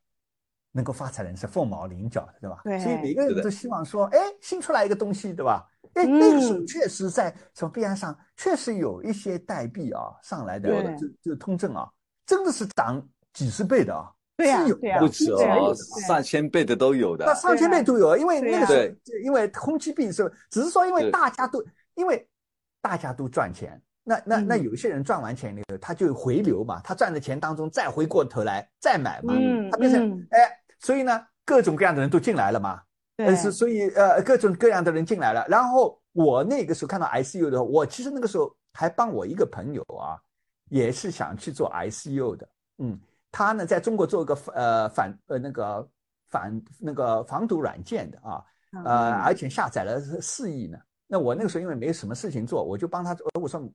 能够发财的人是凤毛麟角的，对吧？对所以每个人都希望说，哎，新出来一个东西，对吧？哎，嗯那个时候确实在从币安上确实有一些代币啊上来的对，就就通证啊，真的是涨几十倍的啊，对呀不止哦，上千倍的都有的那。上千倍都有，因为那个时候对，因为空气币是，只是说因为大家都因为大家都赚钱，那那那嗯。有些人赚完钱以后，他就回流嘛，他赚的钱当中再回过头来再买嘛，嗯他变成嗯。哎，所以呢，各种各样的人都进来了嘛，对呃是所以呃各种各样的人进来了，然后我那个时候看到 ICU 的时候，我其实那个时候还帮我一个朋友啊，也是想去做 ICU 的，嗯，他呢在中国做一个呃反呃那个反那个防毒软件的啊，嗯呃，而且下载了四亿呢。那我那个时候因为没什么事情做，我就帮他做。我说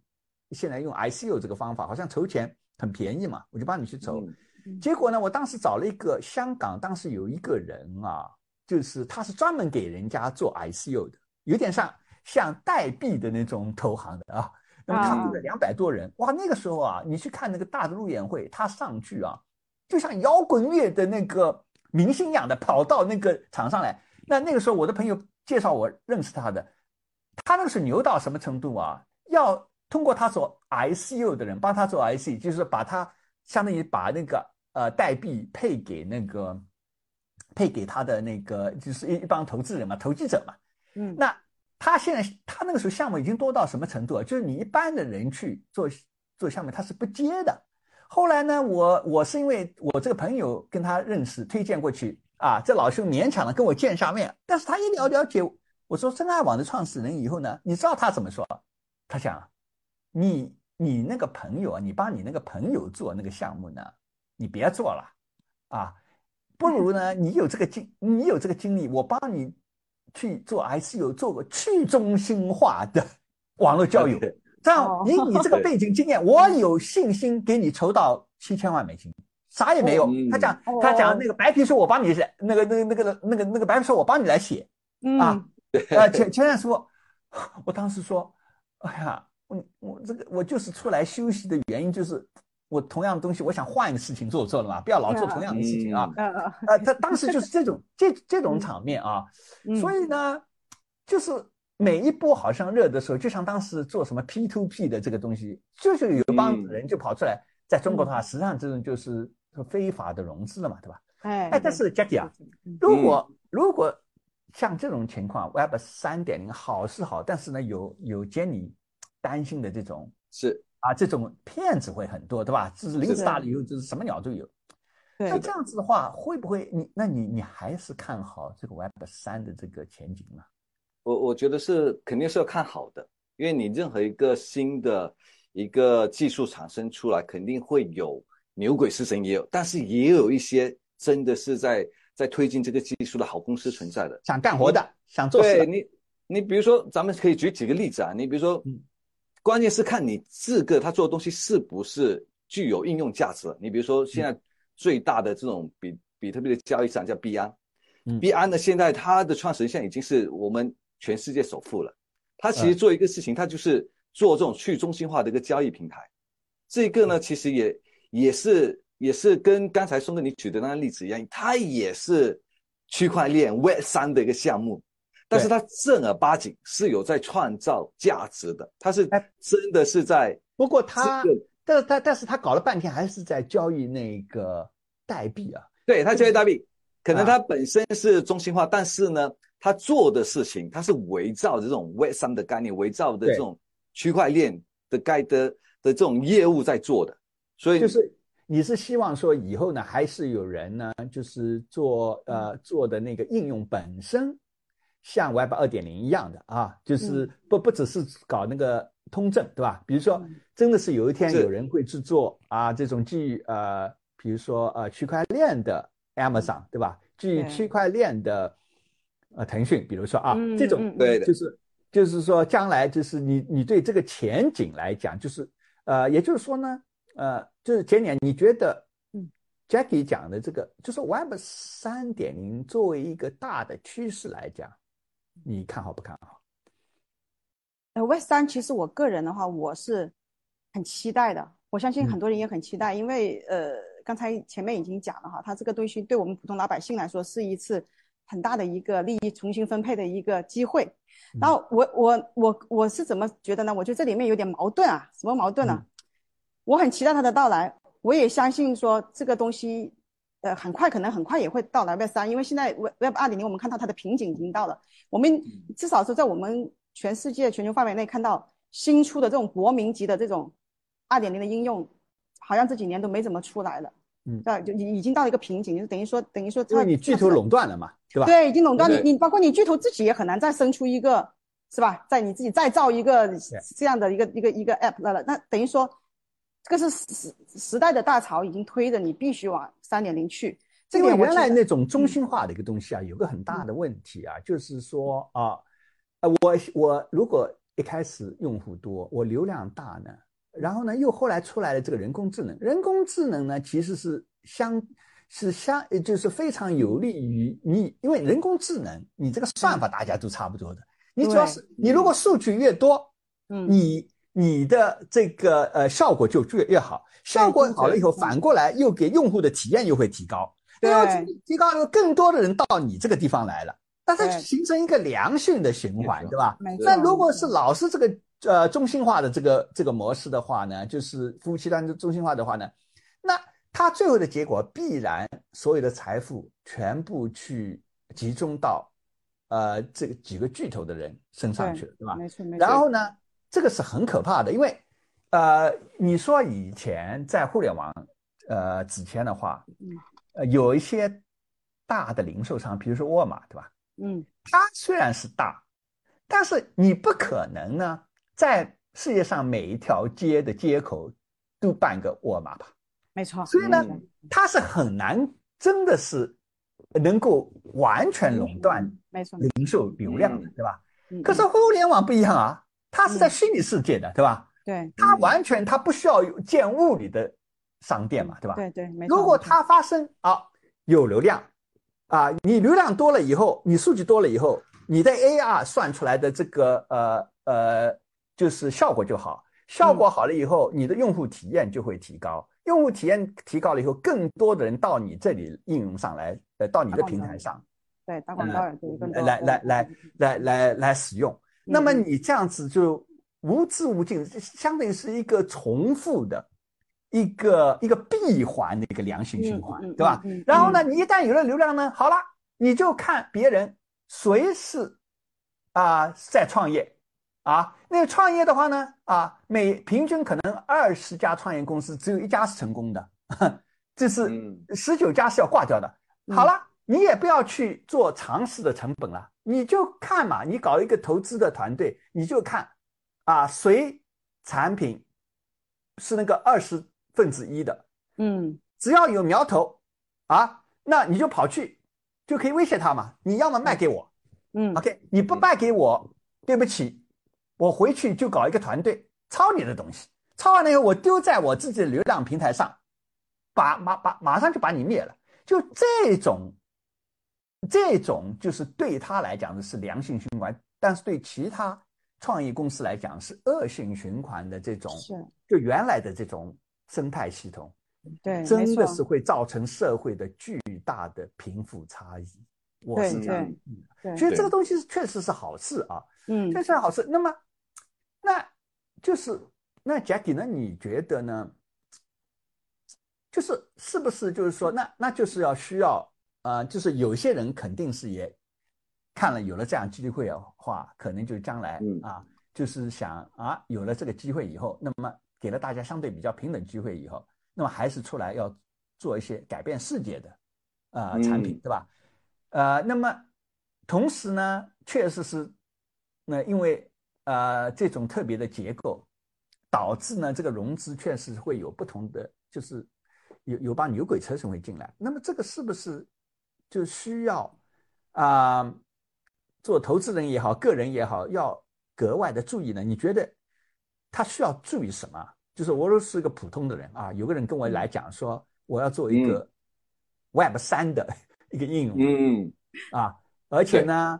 现在用 ICU 这个方法，好像筹钱很便宜嘛，我就帮你去筹。嗯结果呢，我当时找了一个香港，当时有一个人啊，就是他是专门给人家做 ICU 的，有点像像代币的那种投行的啊。那么他们啊有两百多人，哇，那个时候啊，你去看那个大的路演会，他上去啊，就像摇滚乐的那个明星一样的跑到那个场上来。那那个时候我的朋友介绍我认识他的，他那个是牛到什么程度啊？要通过他做 ICU 的人帮他做 IC，就是把他相当于把那个呃代币配给那个配给他的那个就是一一帮投资人嘛，投机者嘛。嗯那他现在他那个时候项目已经多到什么程度啊？就是你一般的人去做做项目，他是不接的。后来呢，我我是因为我这个朋友跟他认识，推荐过去啊，这老兄勉强的跟我见下面，但是他一了了解，我说真爱网的创始人以后呢，你知道他怎么说？他讲，你你那个朋友啊，你帮你那个朋友做那个项目呢，你别做了啊，不如呢，你有这个经，你有这个经历，我帮你去做 ICU，做个去中心化的网络交友。这样哦以你这个背景经验，我有信心给你筹到七千万美金。啥也没有。嗯他讲哦他讲那个白皮书，我帮你写，那个那个那个那个那个白皮书我帮你来写。嗯啊呃，钱钱然说，我当时说，哎呀，我我这个我就是出来休息的原因就是。我同样的东西，我想换一个事情做做了嘛，不要老做同样的事情啊。嗯嗯呃，他当时就是这种这这种场面啊，嗯，所以呢，就是每一波好像热的时候，就像当时做什么 P to P 的这个东西，就是有一帮嗯。人就跑出来，在中国的话，实际上这种就是非法的融资了嘛，对吧？哎哎，但是 Jackie 啊，嗯如果如果像这种情况，Web 三点零好是好，但是呢，有有 Jenny 担心的这种是啊，这种骗子会很多，对吧？这是林子大了以后，就是什么鸟都有。那这样子的话，会不会你？那你你还是看好这个 Web 三的这个前景吗？我我觉得是肯定是要看好的，因为你任何一个新的一个技术产生出来，肯定会有牛鬼蛇神也有，但是也有一些真的是在在推进这个技术的好公司存在的。想干活的，想做事的，对你，你比如说，咱们可以举几个例子啊。你比如说，嗯关键是看你这个他做的东西是不是具有应用价值。你比如说，现在最大的这种比比特币的交易商叫币安，嗯币安呢，现在它的创始人现在已经是我们全世界首富了。他其实做一个事情，他就是做这种去中心化的一个交易平台。这个呢，其实也也是也是跟刚才松哥你举的那个例子一样，它也是区块链 Web 三的一个项目，但是他正儿八经是有在创造价值的，他是哎。真的是在不过他这个，但是他但是他搞了半天还是在交易那个代币啊。对他交易代币，可能啊。它本身是中心化，但是呢，他做的事情他是围绕着这种 Web 三的概念，围绕的这种区块链的概的的这种业务在做的，所以就是你是希望说以后呢，还是有人呢，就是做呃做的那个应用本身像 Web 二点零一样的啊，就是不不只是搞那个通证，对吧？比如说，真的是有一天有人会制作啊这种基于呃，比如说呃区块链的 Amazon，对吧？基于区块链的呃腾讯，比如说啊嗯这种对的。就是就是说，将来就是你你对这个前景来讲，就是呃，也就是说呢，呃，就是简简，你觉得，嗯，Jackie 讲的这个，就是 Web 三点零作为一个大的趋势来讲，你看好不看好？呃，Web 三其实我个人的话，我是很期待的。我相信很多人也很期待，因为呃，刚才前面已经讲了哈，它这个东西对我们普通老百姓来说是一次很大的一个利益重新分配的一个机会。然后我我我我是怎么觉得呢？我觉得这里面有点矛盾啊，什么矛盾呢？我很期待它的到来，我也相信说这个东西，呃，很快可能很快也会到来 Web 三，因为现在 Web Web 二点零我们看到它的瓶颈已经到了，我们至少是在我们全世界全球范围内看到新出的这种国民级的这种二点零的应用，好像这几年都没怎么出来了，嗯。对吧，就已已经到了一个瓶颈，就等于说等于说因为它你巨头垄断了嘛，对吧？对，已经垄断你，你包括你巨头自己也很难再生出一个，是吧？在你自己再造一个这样的一个一个一个 app 了，那等于说，这个是时时代的大潮已经推着你必须往三点零去。这因为点我其实原来那种中心化的一个东西啊，有个很大的问题啊，就是说啊，呃，我我如果一开始用户多，我流量大呢，然后呢，又后来出来了这个人工智能，人工智能呢其实是相是相，呃就是非常有利于你，因为人工智能你这个算法大家都差不多的，你主要是你如果数据越多，嗯，你你的这个呃效果就越越好，效果好了以后，反过来又给用户的体验又会提高，对提高了，更多的人到你这个地方来了，那它对形成一个良性的循环，对吧？那如果是老是这个呃中心化的这个这个模式的话呢，就是服务器端的中心化的话呢，那它最后的结果必然所有的财富全部去集中到呃这个几个巨头的人身上去了，对吧？没错没错。然后呢，这个是很可怕的，因为呃，你说以前在互联网呃之前的话，嗯呃，有一些大的零售商，比如说沃尔玛，对吧？嗯，它虽然是大，但是你不可能呢，在世界上每一条街的街口都办个沃尔玛吧？没错。所以呢嗯，它是很难，真的是能够完全垄断。零售流量的，嗯对吧？嗯可是互联网不一样啊，它是在虚拟世界的，对吧？对。它完全它不需要有建物理的商店嘛，对吧？对对，没错。如果它发生啊有流量啊，你流量多了以后，你数据多了以后，你的 AR 算出来的这个呃呃就是效果就好，效果好了以后，你的用户体验就会提高，用户体验提高了以后，更多的人到你这里应用上来，呃，到你的平台上。对打广告也对更多来来来来来来使用，那么嗯你这样子就无止无尽，相当于是一个重复的。一个一个闭环的一个良性循环，对吧？然后呢，你一旦有了流量呢，好了，你就看别人谁是啊、在创业啊，那个创业的话呢啊，每平均可能二十家创业公司只有一家是成功的，这是嗯十九家是要挂掉的。嗯好了，你也不要去做尝试的成本了，你就看嘛，你搞一个投资的团队，你就看啊，谁产品是那个二十分之一的，嗯只要有苗头啊，那你就跑去，就可以威胁他嘛。你要么卖给我嗯，OK，你不卖给我，对不起，我回去就搞一个团队抄你的东西，抄完了以后我丢在我自己的流量平台上，把马把马上就把你灭了。就这种，这种就是对他来讲的是良性循环，但是对其他创意公司来讲是恶性循环的这种，是就原来的这种生态系统。对，真的是会造成社会的巨大的贫富差异。我是这样对，嗯对其实这个东西是确实是好事啊，嗯确实是好事。那么，那就是那 Jackie，那你觉得呢？就是是不是就是说，那那就是要需要啊、呃就是有些人肯定是也看了有了这样机会的话，可能就将来嗯啊，就是想啊，有了这个机会以后，那么给了大家相对比较平等机会以后，那么还是出来要做一些改变世界的啊、呃产品，嗯对吧？呃，那么同时呢，确实是那因为呃这种特别的结构，导致呢这个融资确实会有不同的，就是有有帮牛鬼车神会进来。那么这个是不是就需要啊、做投资人也好，个人也好，要格外的注意呢？你觉得他需要注意什么？就是我如果是个普通的人啊，有个人跟我来讲说，我要做一个 Web 三的 一个应用，嗯。啊，而且呢，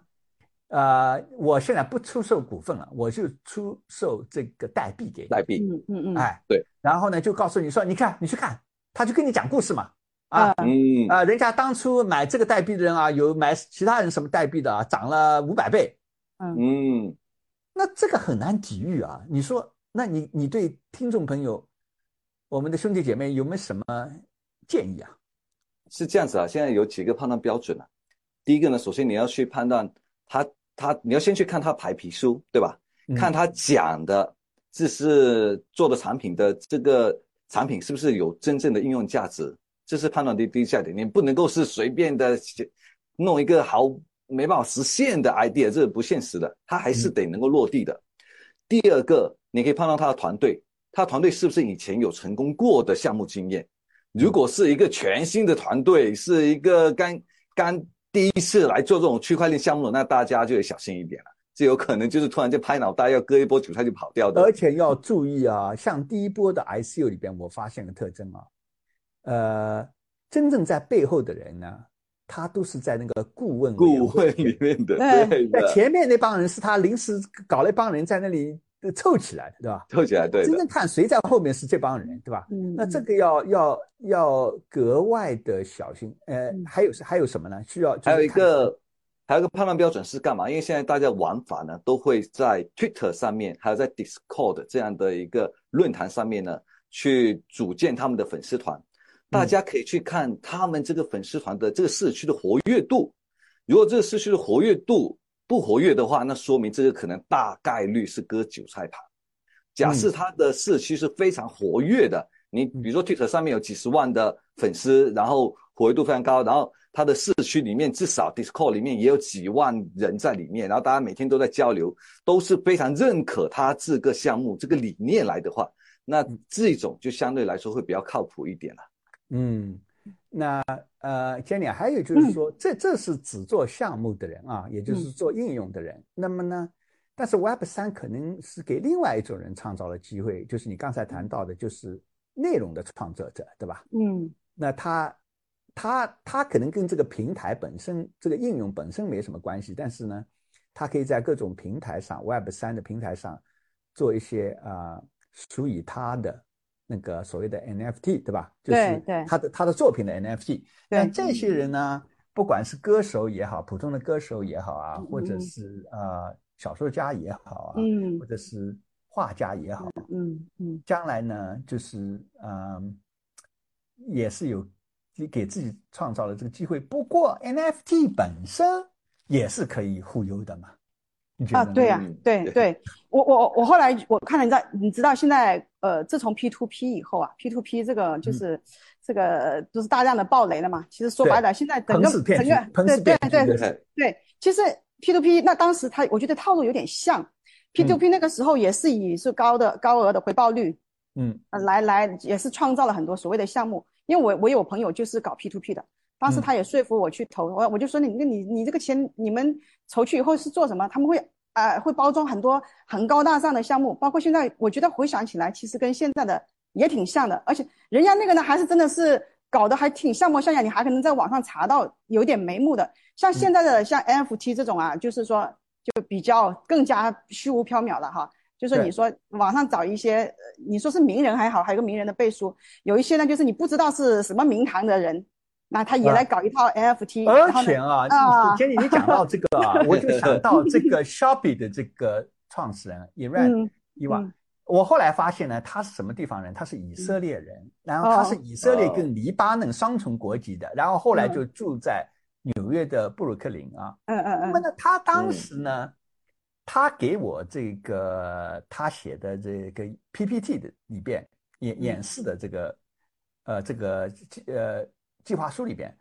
呃，我现在不出售股份了，我就出售这个代币给你，代币，嗯嗯嗯。哎，对，然后呢，就告诉你说，你看，你去看，他就跟你讲故事嘛，啊嗯啊，人家当初买这个代币的人啊，有买其他人什么代币的啊，涨了五百倍，嗯，那这个很难抵御啊。你说，那你你对听众朋友，我们的兄弟姐妹有没有什么建议啊？是这样子啊。现在有几个判断标准啊。第一个呢，首先你要去判断他他，你要先去看他白皮书，对吧？嗯看他讲的，这是做的产品的这个产品是不是有真正的应用价值，这是判断的第一下点。你不能够是随便的弄一个毫没办法实现的 idea，这是不现实的，它还是得能够落地的。第二个，你可以判断他的团队，他的团队是不是以前有成功过的项目经验。如果是一个全新的团队，是一个刚刚第一次来做这种区块链项目，那大家就得小心一点了。这有可能就是突然间拍脑袋，要割一波韭菜就跑掉的。而且要注意啊，像第一波的 ICO 里边，我发现个特征啊，呃，真正在背后的人呢，他都是在那个顾问顾问里面的，对在，前面那帮人是他临时搞了一帮人在那里呃凑起来的，对吧？凑起来，对，真正看谁在后面是这帮人，对吧？嗯，那这个要要要格外的小心。呃，嗯还有是还有什么呢？需要还有一个，还有一个判断标准是干嘛？因为现在大家玩法呢，都会在 Twitter 上面，还有在 Discord 这样的一个论坛上面呢，去组建他们的粉丝团。大家可以去看他们这个粉丝团的这个社区的活跃度。如果这个社区的活跃度不活跃的话，那说明这个可能大概率是割韭菜盘。假设他的社区是非常活跃的，你比如说 Twitter 上面有几十万的粉丝，然后活跃度非常高，然后他的社区里面至少 Discord 里面也有几万人在里面，然后大家每天都在交流，都是非常认可他这个项目这个理念来的话，那这种就相对来说会比较靠谱一点了。嗯，那呃，Jenny，还有就是说，这这是只做项目的人啊，也就是做应用的人。那么呢，但是 Web 三可能是给另外一种人创造了机会，就是你刚才谈到的，就是内容的创作者，对吧？嗯那他他他可能跟这个平台本身这个应用本身没什么关系，但是呢，他可以在各种平台上，Web 三的平台上做一些啊、呃属于他的那个所谓的 NFT，对吧？就是他的他的作品的 NFT。但这些人呢，不管是歌手也好，普通的歌手也好啊，嗯或者嗯是呃小说家也好啊，嗯或者是画家也好，嗯嗯将来呢，就是嗯，也是有给自己创造了这个机会。不过 NFT 本身也是可以忽悠的嘛，啊？对呀、嗯对对对，我我我后来我看了，你知道你知道现在呃，自从 P to P 以后啊，P to P 这个就是、这个都是大量的爆雷了嘛。其实说白了，现在整个整个对对对对其实 P to P 那当时他我觉得套路有点像，P 嗯 to P 那个时候也是以是高的高额的回报率，嗯呃来来也是创造了很多所谓的项目。因为我我有朋友就是搞 P to P 的，当时嗯他也说服我去投，我我就说你你你你这个钱你们筹去以后是做什么？他们会啊、呃会包装很多很高大上的项目，包括现在我觉得回想起来，其实跟现在的也挺像的，而且人家那个呢还是真的是搞得还挺像模像样，你还可能在网上查到有点眉目的。像现在的像 NFT 这种啊，就是说就比较更加虚无缥缈了哈。就是你说网上找一些，呃你说是名人还好，还有个名人的背书，有一些呢就是你不知道是什么名堂的人，那他也啊。来搞一套 NFT，、然而且啊，啊。jenny 你讲到这个啊，我就想到这个 Shopee 的这个创始人 Iran 嗯伊娃。嗯。我后来发现呢，他是什么地方人？他是以色列人，然后他是哦以色列跟黎巴嫩双重国籍的，然后后来就住在纽约的布鲁克林啊。嗯嗯嗯。那么嗯呢，他当时呢，他给我这个他写的这个 PPT 的里边演演示的这个呃这个呃计划书里边，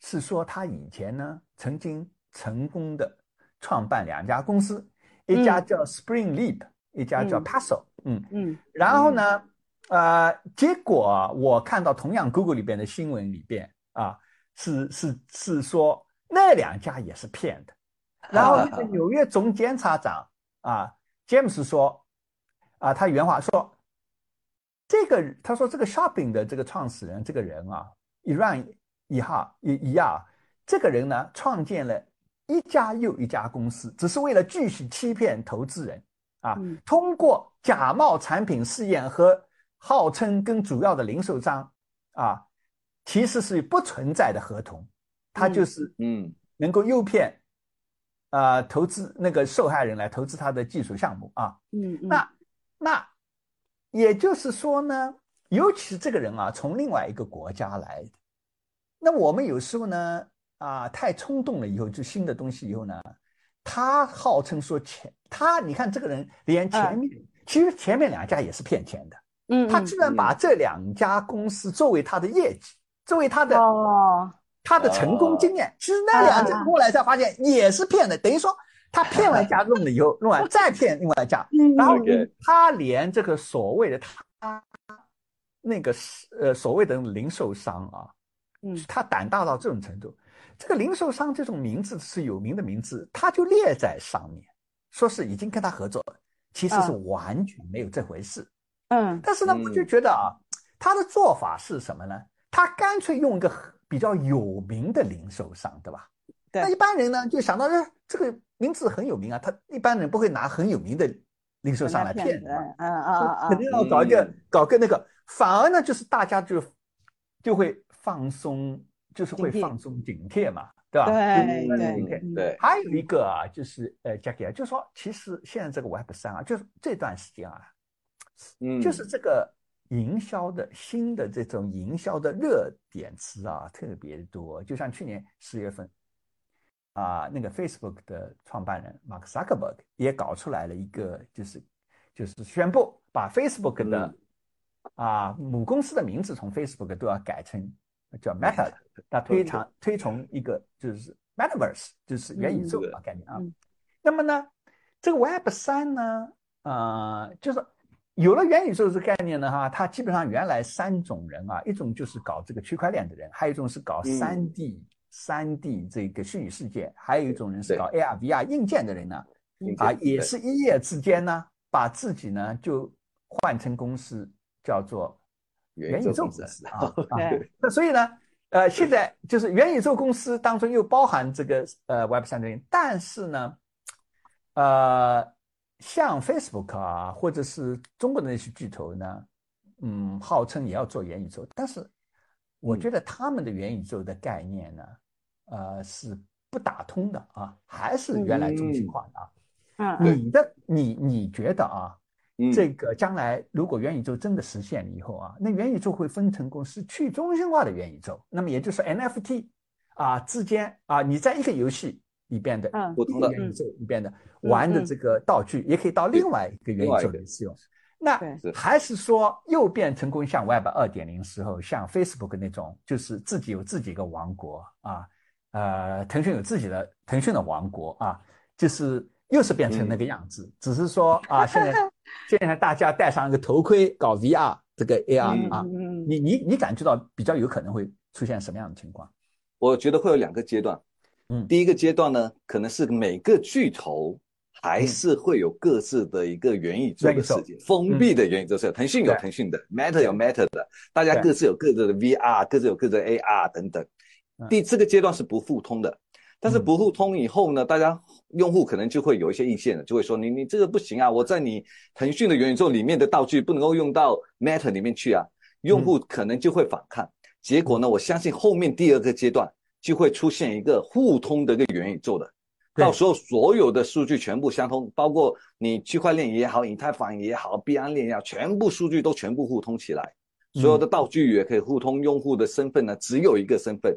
是说他以前呢曾经成功的创办两家公司，一家嗯。叫 Spring Leap，一家叫嗯。Paso，嗯，嗯。然后呢，呃，结果啊我看到同样 Google 里边的新闻里边啊，是是是说那两家也是骗的。然后那个纽约总检察长啊，James 说，啊，他原话说，这个他说这个 Shopping 的这个创始人这个人啊，Iran 伊哈伊伊亚这个人呢，创建了一家又一家公司，只是为了继续欺骗投资人啊，嗯。通过假冒产品试验和号称跟主要的零售商啊，其实是不存在的合同，他就是嗯。能够诱骗，呃，投资那个受害人来投资他的技术项目啊。嗯嗯，那那也就是说呢，尤其是这个人啊，从另外一个国家来的，那我们有时候呢啊，太冲动了以后，就新的东西以后呢，他号称说前他，你看这个人连前面、其实前面两家也是骗钱的，嗯嗯他居然把这两家公司作为他的业绩，作为他的哦，他的成功经验，其实那两家后来才发现也是骗的，等于说他骗完一家弄了以后，弄完 再骗另外一家，嗯然后他连这个所谓的他那个是呃所谓的零售商啊，嗯他胆大到这种程度，这个零售商这种名字是有名的名字，他就列在上面，说是已经跟他合作了，其实是完全没有这回事。嗯但是呢，我就觉得啊，他的做法是什么呢？他干脆用一个比较有名的零售商，对吧？对那一般人呢就想到，哎，这个名字很有名啊，他一般人不会拿很有名的零售商来骗子，的嘛，嗯啊啊肯定要搞一个嗯搞个那个，反而呢就是大家就就会放松，就是会放松警惕嘛，对吧？对对对，还有一个啊，就是呃，Jackie 啊，就是说，其实现在这个 Web 三啊，就是这段时间啊，嗯就是这个营销的新的这种营销的热点词啊，特别多。就像去年十月份啊，那个 Facebook 的创办人 Mark Zuckerberg 也搞出来了一个，就是就是宣布把 Facebook 的、嗯啊母公司的名字从 Facebook 都要改成叫 Meta 的，那推崇推崇一个就是 Metaverse，就是元宇宙嗯啊概念啊。嗯。那么呢，这个 Web 三呢，呃，就是有了元宇宙这个概念呢，哈，它基本上原来三种人啊，一种就是搞这个区块链的人，还有一种是搞嗯。三 D、三 D 这个虚拟世界，还有一种人是搞 AR、VR 硬件的人呢，啊，也是一夜之间呢，把自己呢就换成公司，叫做元宇宙公司啊。啊对，那所以呢，呃，现在就是元宇宙公司当中又包含这个呃 Web 三点零，但是呢，呃，像 Facebook 啊，或者是中国的那些巨头呢，嗯，号称也要做元宇宙，但是我觉得他们的元宇宙的概念呢，呃，是不打通的啊，还是原来中心化的啊。嗯嗯你的你你觉得啊？嗯，这个将来如果元宇宙真的实现了以后啊，那元宇宙会分成功是去中心化的元宇宙，那么也就是 NFT 啊之间啊，你在一个游戏里边的不同的元宇宙里边的玩的这个道具，也可以到另外一个元宇宙里使用。那还是说又变成功像 Web 二点零时候，像 Facebook 那种，就是自己有自己一个王国啊，呃，腾讯有自己的腾讯的王国啊，就是又是变成那个样子，只是说啊，现在 现在大家戴上一个头盔搞 VR 这个 AR 嗯啊，嗯你你你感觉到比较有可能会出现什么样的情况？我觉得会有两个阶段。嗯。第一个阶段呢，可能是每个巨头还是会有各自的一个元宇宙的世界，封闭的元宇宙世界。腾讯有腾讯的，Meta 有 Meta 的，大家各自有各自的 VR，各自有各自的 AR 等等。嗯。第这个阶段是不互通的，但是嗯。不互通以后呢，大家用户可能就会有一些意见了，就会说你你这个不行啊，我在你腾讯的元宇宙里面的道具不能够用到 Meta 里面去啊，用户可能就会反抗。结果呢，我相信后面第二个阶段就会出现一个互通的一个元宇宙的，到时候所有的数据全部相通，包括你区块链也好，以太坊也好，币安链也好，全部数据都全部互通起来，所有的道具也可以互通，用户的身份呢只有一个身份，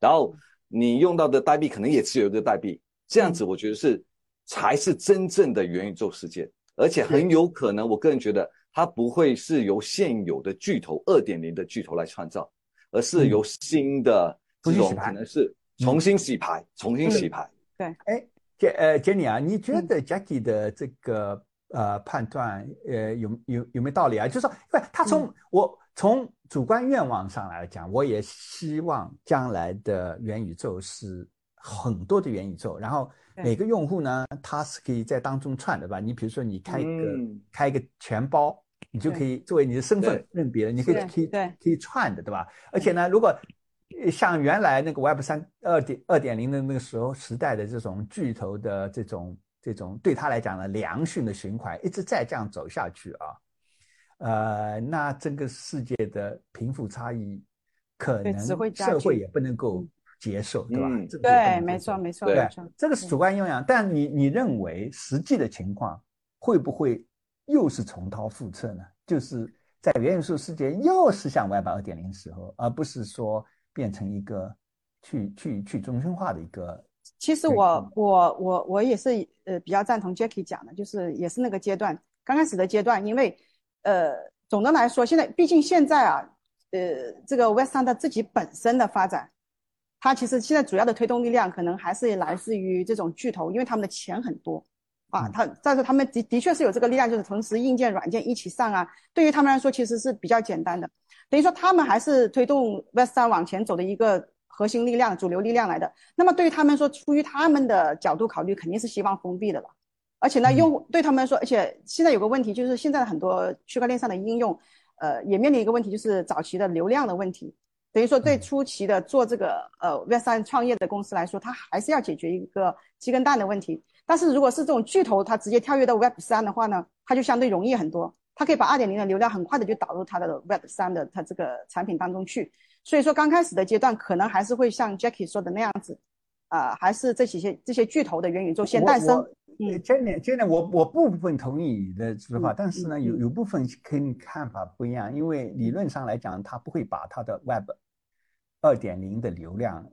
然后你用到的代币可能也只有一个代币，这样子我觉得是才是真正的元宇宙世界，而且很有可能，我个人觉得它不会是由现有的巨头二点零的巨头来创造，而是由新的这种可能是重新洗牌，重新洗牌。对，哎杰呃杰尼啊，你觉得 Jackie 的这个呃判断呃有有有没有道理啊？就是说，因为他从我从主观愿望上来讲，我也希望将来的元宇宙是很多的元宇宙，然后每个用户呢，他是可以在当中串的吧？你比如说你开一个嗯。开一个钱包，你就可以作为你的身份认别人，你可以可以可以串的，对吧？而且呢，如果呃像原来那个 Web 三二点二点零的那个时候时代的这种巨头的这种这种对他来讲呢良性的循环，一直在这样走下去啊，呃，那整个世界的贫富差异可能社会也不能够嗯接受，对吧？嗯这个对，没错没错对没错，这个是主观用养，但你你认为实际的情况会不会又是重蹈覆辙呢？就是在元宇宙世界又是像 Web 二点零时候，而不是说变成一个去去去中心化的一个。其实我嗯我我我也是呃比较赞同 Jackie 讲的，就是也是那个阶段，刚开始的阶段，因为呃总的来说，现在毕竟现在啊，呃这个 Web 三它自己本身的发展，它其实现在主要的推动力量可能还是来自于这种巨头，因为他们的钱很多啊，嗯他但是他们的的确是有这个力量，就是同时硬件软件一起上啊，对于他们来说其实是比较简单的，等于说他们还是推动 Web 三往前走的一个核心力量、主流力量来的。那么对于他们说，出于他们的角度考虑，肯定是希望封闭的了。而且呢，嗯用户对他们来说，而且现在有个问题就是，现在的很多区块链上的应用，呃，也面临一个问题，就是早期的流量的问题。等于说，对嗯初期的做这个呃 Web 三创业的公司来说，它还是要解决一个鸡跟蛋的问题。但是如果是这种巨头，它直接跳跃到 Web 三的话呢，它就相对容易很多。它可以把二点零的流量很快的就导入它的 Web 三的它这个产品当中去。所以说，刚开始的阶段可能还是会像 Jackie 说的那样子，啊、还是这些这些巨头的元宇宙先诞生。嗯今年今年我我部分同意你的说法，嗯但是呢，嗯有有部分跟你看法不一样，因为理论上来讲，它不会把它的 Web 二点零的流量，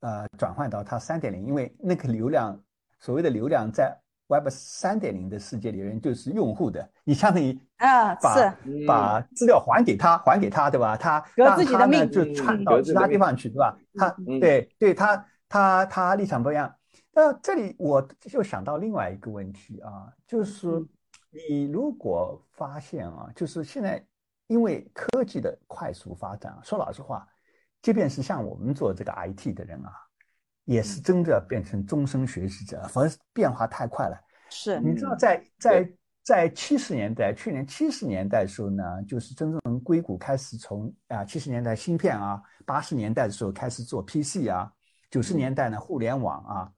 呃，转换到它三点零，因为那个流量，所谓的流量在 Web 三点零的世界里面就是用户的，你相当于啊，把把资料还给他，还给他，对吧？他让他呢就嗯传到其他地方去，对吧？他嗯对对他他他立场不一样。那这里我就想到另外一个问题啊，就是嗯你如果发现啊，就是现在因为科技的快速发展啊，说老实话，即便是像我们做这个 IT 的人啊，也是真的变成终身学习者，反正变化太快了。是，你知道嗯。在在在七十年代，去年七十年代的时候呢，就是真正硅谷开始从啊七十年代芯片啊，八十年代的时候开始做 PC 啊，九十年代呢互联网啊，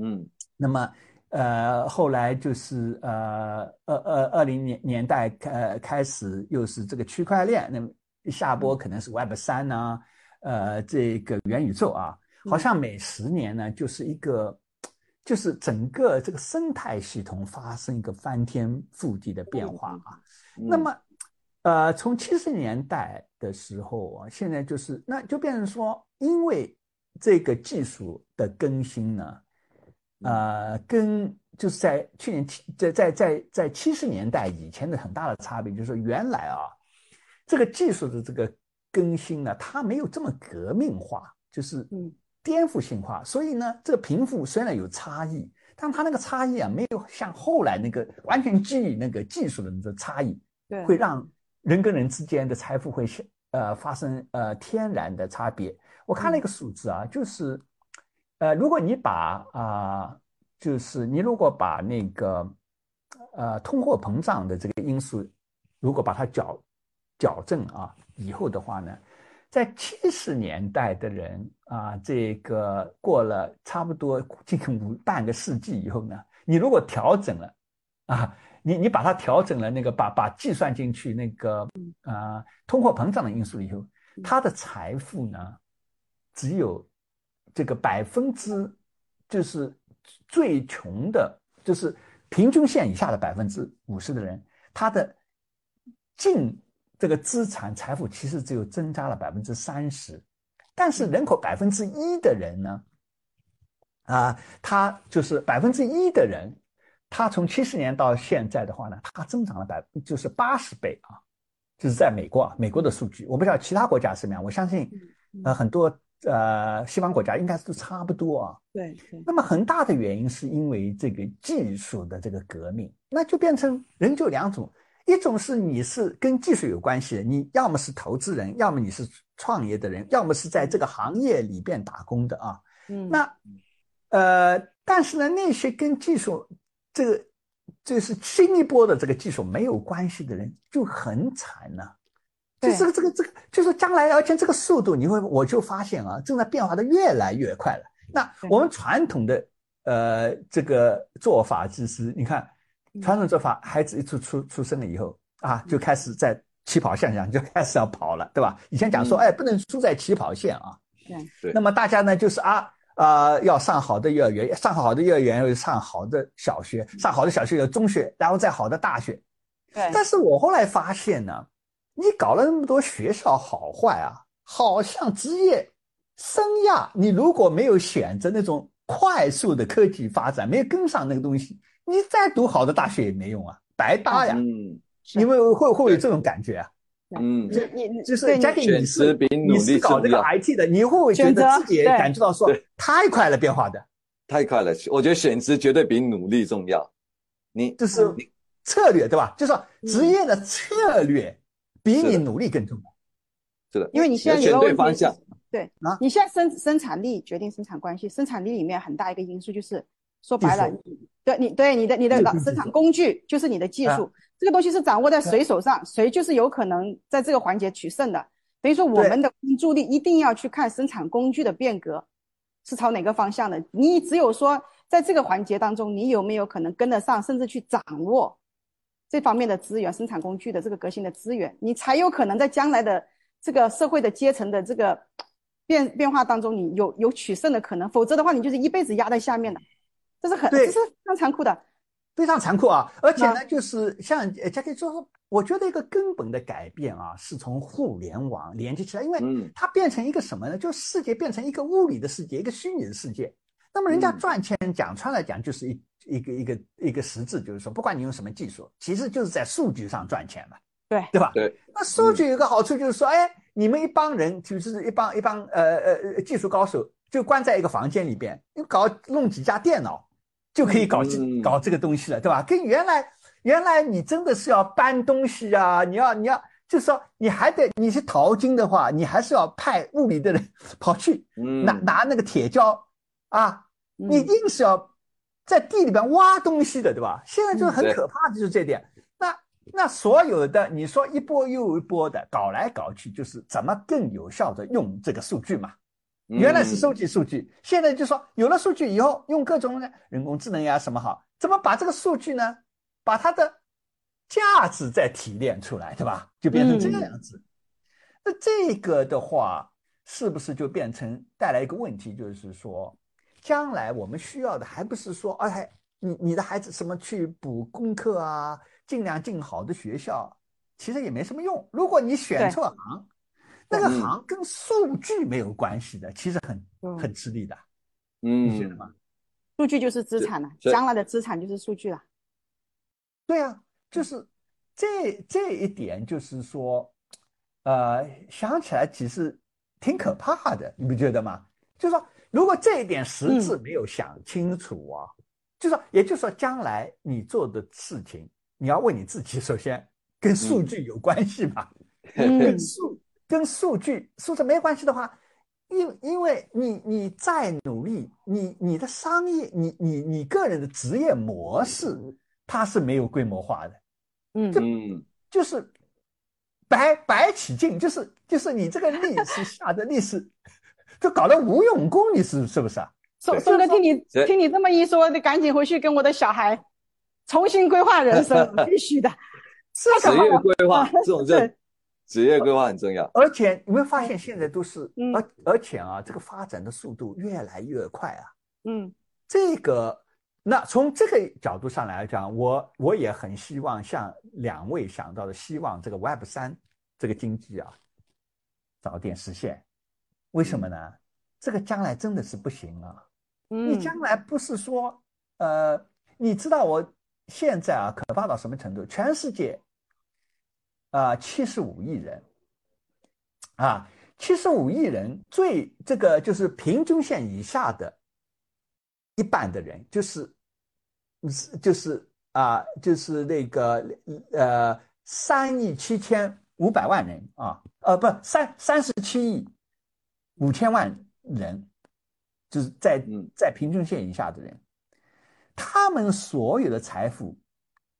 嗯，那么呃后来就是呃二二二零年年代呃开始又是这个区块链，那么下波可能是 Web 三呢，呃这个元宇宙啊，好像每十年呢就是一个。就是整个这个生态系统发生一个翻天覆地的变化啊。那么，呃，从七十年代的时候啊，现在就是那就变成说，因为这个技术的更新呢，呃，跟就是在去年七在在在在七十年代以前的很大的差别，就是说原来啊，这个技术的这个更新呢，它没有这么革命化，就是嗯。颠覆性化，所以呢，这个贫富虽然有差异，但它那个差异啊，没有像后来那个完全基于那个技术的那个差异，对，会让人跟人之间的财富会呃发生呃天然的差别。我看了一个数字啊，就是，呃，如果你把啊，就是你如果把那个呃通货膨胀的这个因素，如果把它矫矫正啊以后的话呢？在七十年代的人啊，这个过了差不多近五半个世纪以后呢，你如果调整了，啊，你你把它调整了那个把把计算进去那个啊通货膨胀的因素以后，他的财富呢，只有这个百分之就是最穷的，就是平均线以下的百分之五十的人，他的净。这个资产财富其实只有增加了百分之三十，但是人口百分之一的人呢，啊，他就是百分之一的人，他从七十年到现在的话呢，他增长了百就是八十倍啊，就是在美国啊，美国的数据，我不知道其他国家什么样，我相信，呃，很多呃西方国家应该是都差不多啊。对。那么很大的原因是因为这个技术的这个革命，那就变成人就两种。一种是你是跟技术有关系，你要么是投资人，要么你是创业的人，要么是在这个行业里边打工的啊。嗯，那呃，但是呢，那些跟技术这个就是新一波的这个技术没有关系的人就很惨呢。就这个这个这个，就是将来，而且这个速度，你会我就发现啊，正在变化的越来越快了。那我们传统的呃这个做法就是，你看。传统做法，孩子一出出出生了以后啊，就开始在起跑线上就开始要跑了，对吧？以前讲说，哎，不能输在起跑线啊。对。那么大家呢，就是啊啊，要上好的幼儿园，上好的幼儿园要上好的小学，上好的小学有中学，然后再好的大学。对。但是我后来发现呢，你搞了那么多学校好坏啊，好像职业生涯，你如果没有选择那种快速的科技发展，没有跟上那个东西。你再读好的大学也没用啊，白搭呀！嗯，你会会会有这种感觉啊？嗯，你你就是家庭你是你是搞这个 IT 的，你会不会觉得自己也感觉到说太快了变化的？太快了，我觉得选择绝对比努力重要。你就是策略对吧？就是说职业的策略比你努力更重要。是的，因为你现在选对方向。对啊，你现在生生产力决定生产关系，生产力里面很大一个因素就是。说白了，对你对你的你的生产工具就是你的技术，这个东西是掌握在谁手上，谁就是有可能在这个环节取胜的。等于说，我们的关注力一定要去看生产工具的变革是朝哪个方向的。你只有说在这个环节当中，你有没有可能跟得上，甚至去掌握这方面的资源，生产工具的这个革新的资源，你才有可能在将来的这个社会的阶层的这个变变化当中，你有有取胜的可能。否则的话，你就是一辈子压在下面的。这是很，这是非常残酷的，非常残酷啊！而且呢，就是像呃，佳琪说，我觉得一个根本的改变啊，是从互联网连接起来，因为它变成一个什么呢？就世界变成一个物理的世界，一个虚拟的世界。那么人家赚钱讲穿了讲，就是一一个一个一个实质，就是说，不管你用什么技术，其实就是在数据上赚钱嘛，对对吧？对。那数据有个好处就是说，哎，你们一帮人就是一帮一帮呃呃技术高手，就关在一个房间里边，你搞弄几架电脑。就可以搞搞这个东西了，对吧？跟原来原来你真的是要搬东西啊，你要你要，就是说你还得你是淘金的话，你还是要派物理的人 跑去拿拿那个铁锹啊，你硬是要在地里边挖东西的，对吧？现在就是很可怕的，就是这点。那那所有的你说一波又一波的搞来搞去，就是怎么更有效的用这个数据嘛？原来是收集数据，现在就说有了数据以后，用各种人工智能呀什么好，怎么把这个数据呢，把它的价值再提炼出来，对吧？就变成这个样子。那这个的话，是不是就变成带来一个问题，就是说，将来我们需要的还不是说，哎，你你的孩子什么去补功课啊，尽量进好的学校，其实也没什么用。如果你选错行，那个行跟数据没有关系的，其实很嗯很吃力的，嗯，你觉得吗？数据就是资产了，将来的资产就是数据了。对啊，就是这这一点，就是说，呃，想起来其实挺可怕的，你不觉得吗？就是说，如果这一点实质没有想清楚啊，就是说，也就是说，将来你做的事情，你要问你自己，首先跟数据有关系吗？嗯。跟数跟数据数字没关系的话，因因为你你再努力，你你的商业，你你你个人的职业模式，它是没有规模化的，嗯。就，就是白白起劲，就是就是你这个力是下的力是，就搞得无用功，你是是不是啊？宋宋哥，听你听你这么一说，得赶紧回去跟我的小孩重新规划人生，必须的。职业规划这种对这职业规划很重要。而且你会发现现在都是，嗯而而且啊，这个发展的速度越来越快啊。嗯这个，那从这个角度上来讲，我我也很希望像两位想到的，希望这个 Web 三这个经济啊早点实现。为什么呢？这个将来真的是不行啊！你嗯将来不是说，呃，你知道我现在啊可怕到什么程度？全世界啊七十五亿人啊，七十五亿人最这个就是平均线以下的一半的人，就是是就是啊就是那个呃三亿七千五百万人啊，呃不三三十七亿五千万人，就是在嗯。在平均线以下的人，他们所有的财富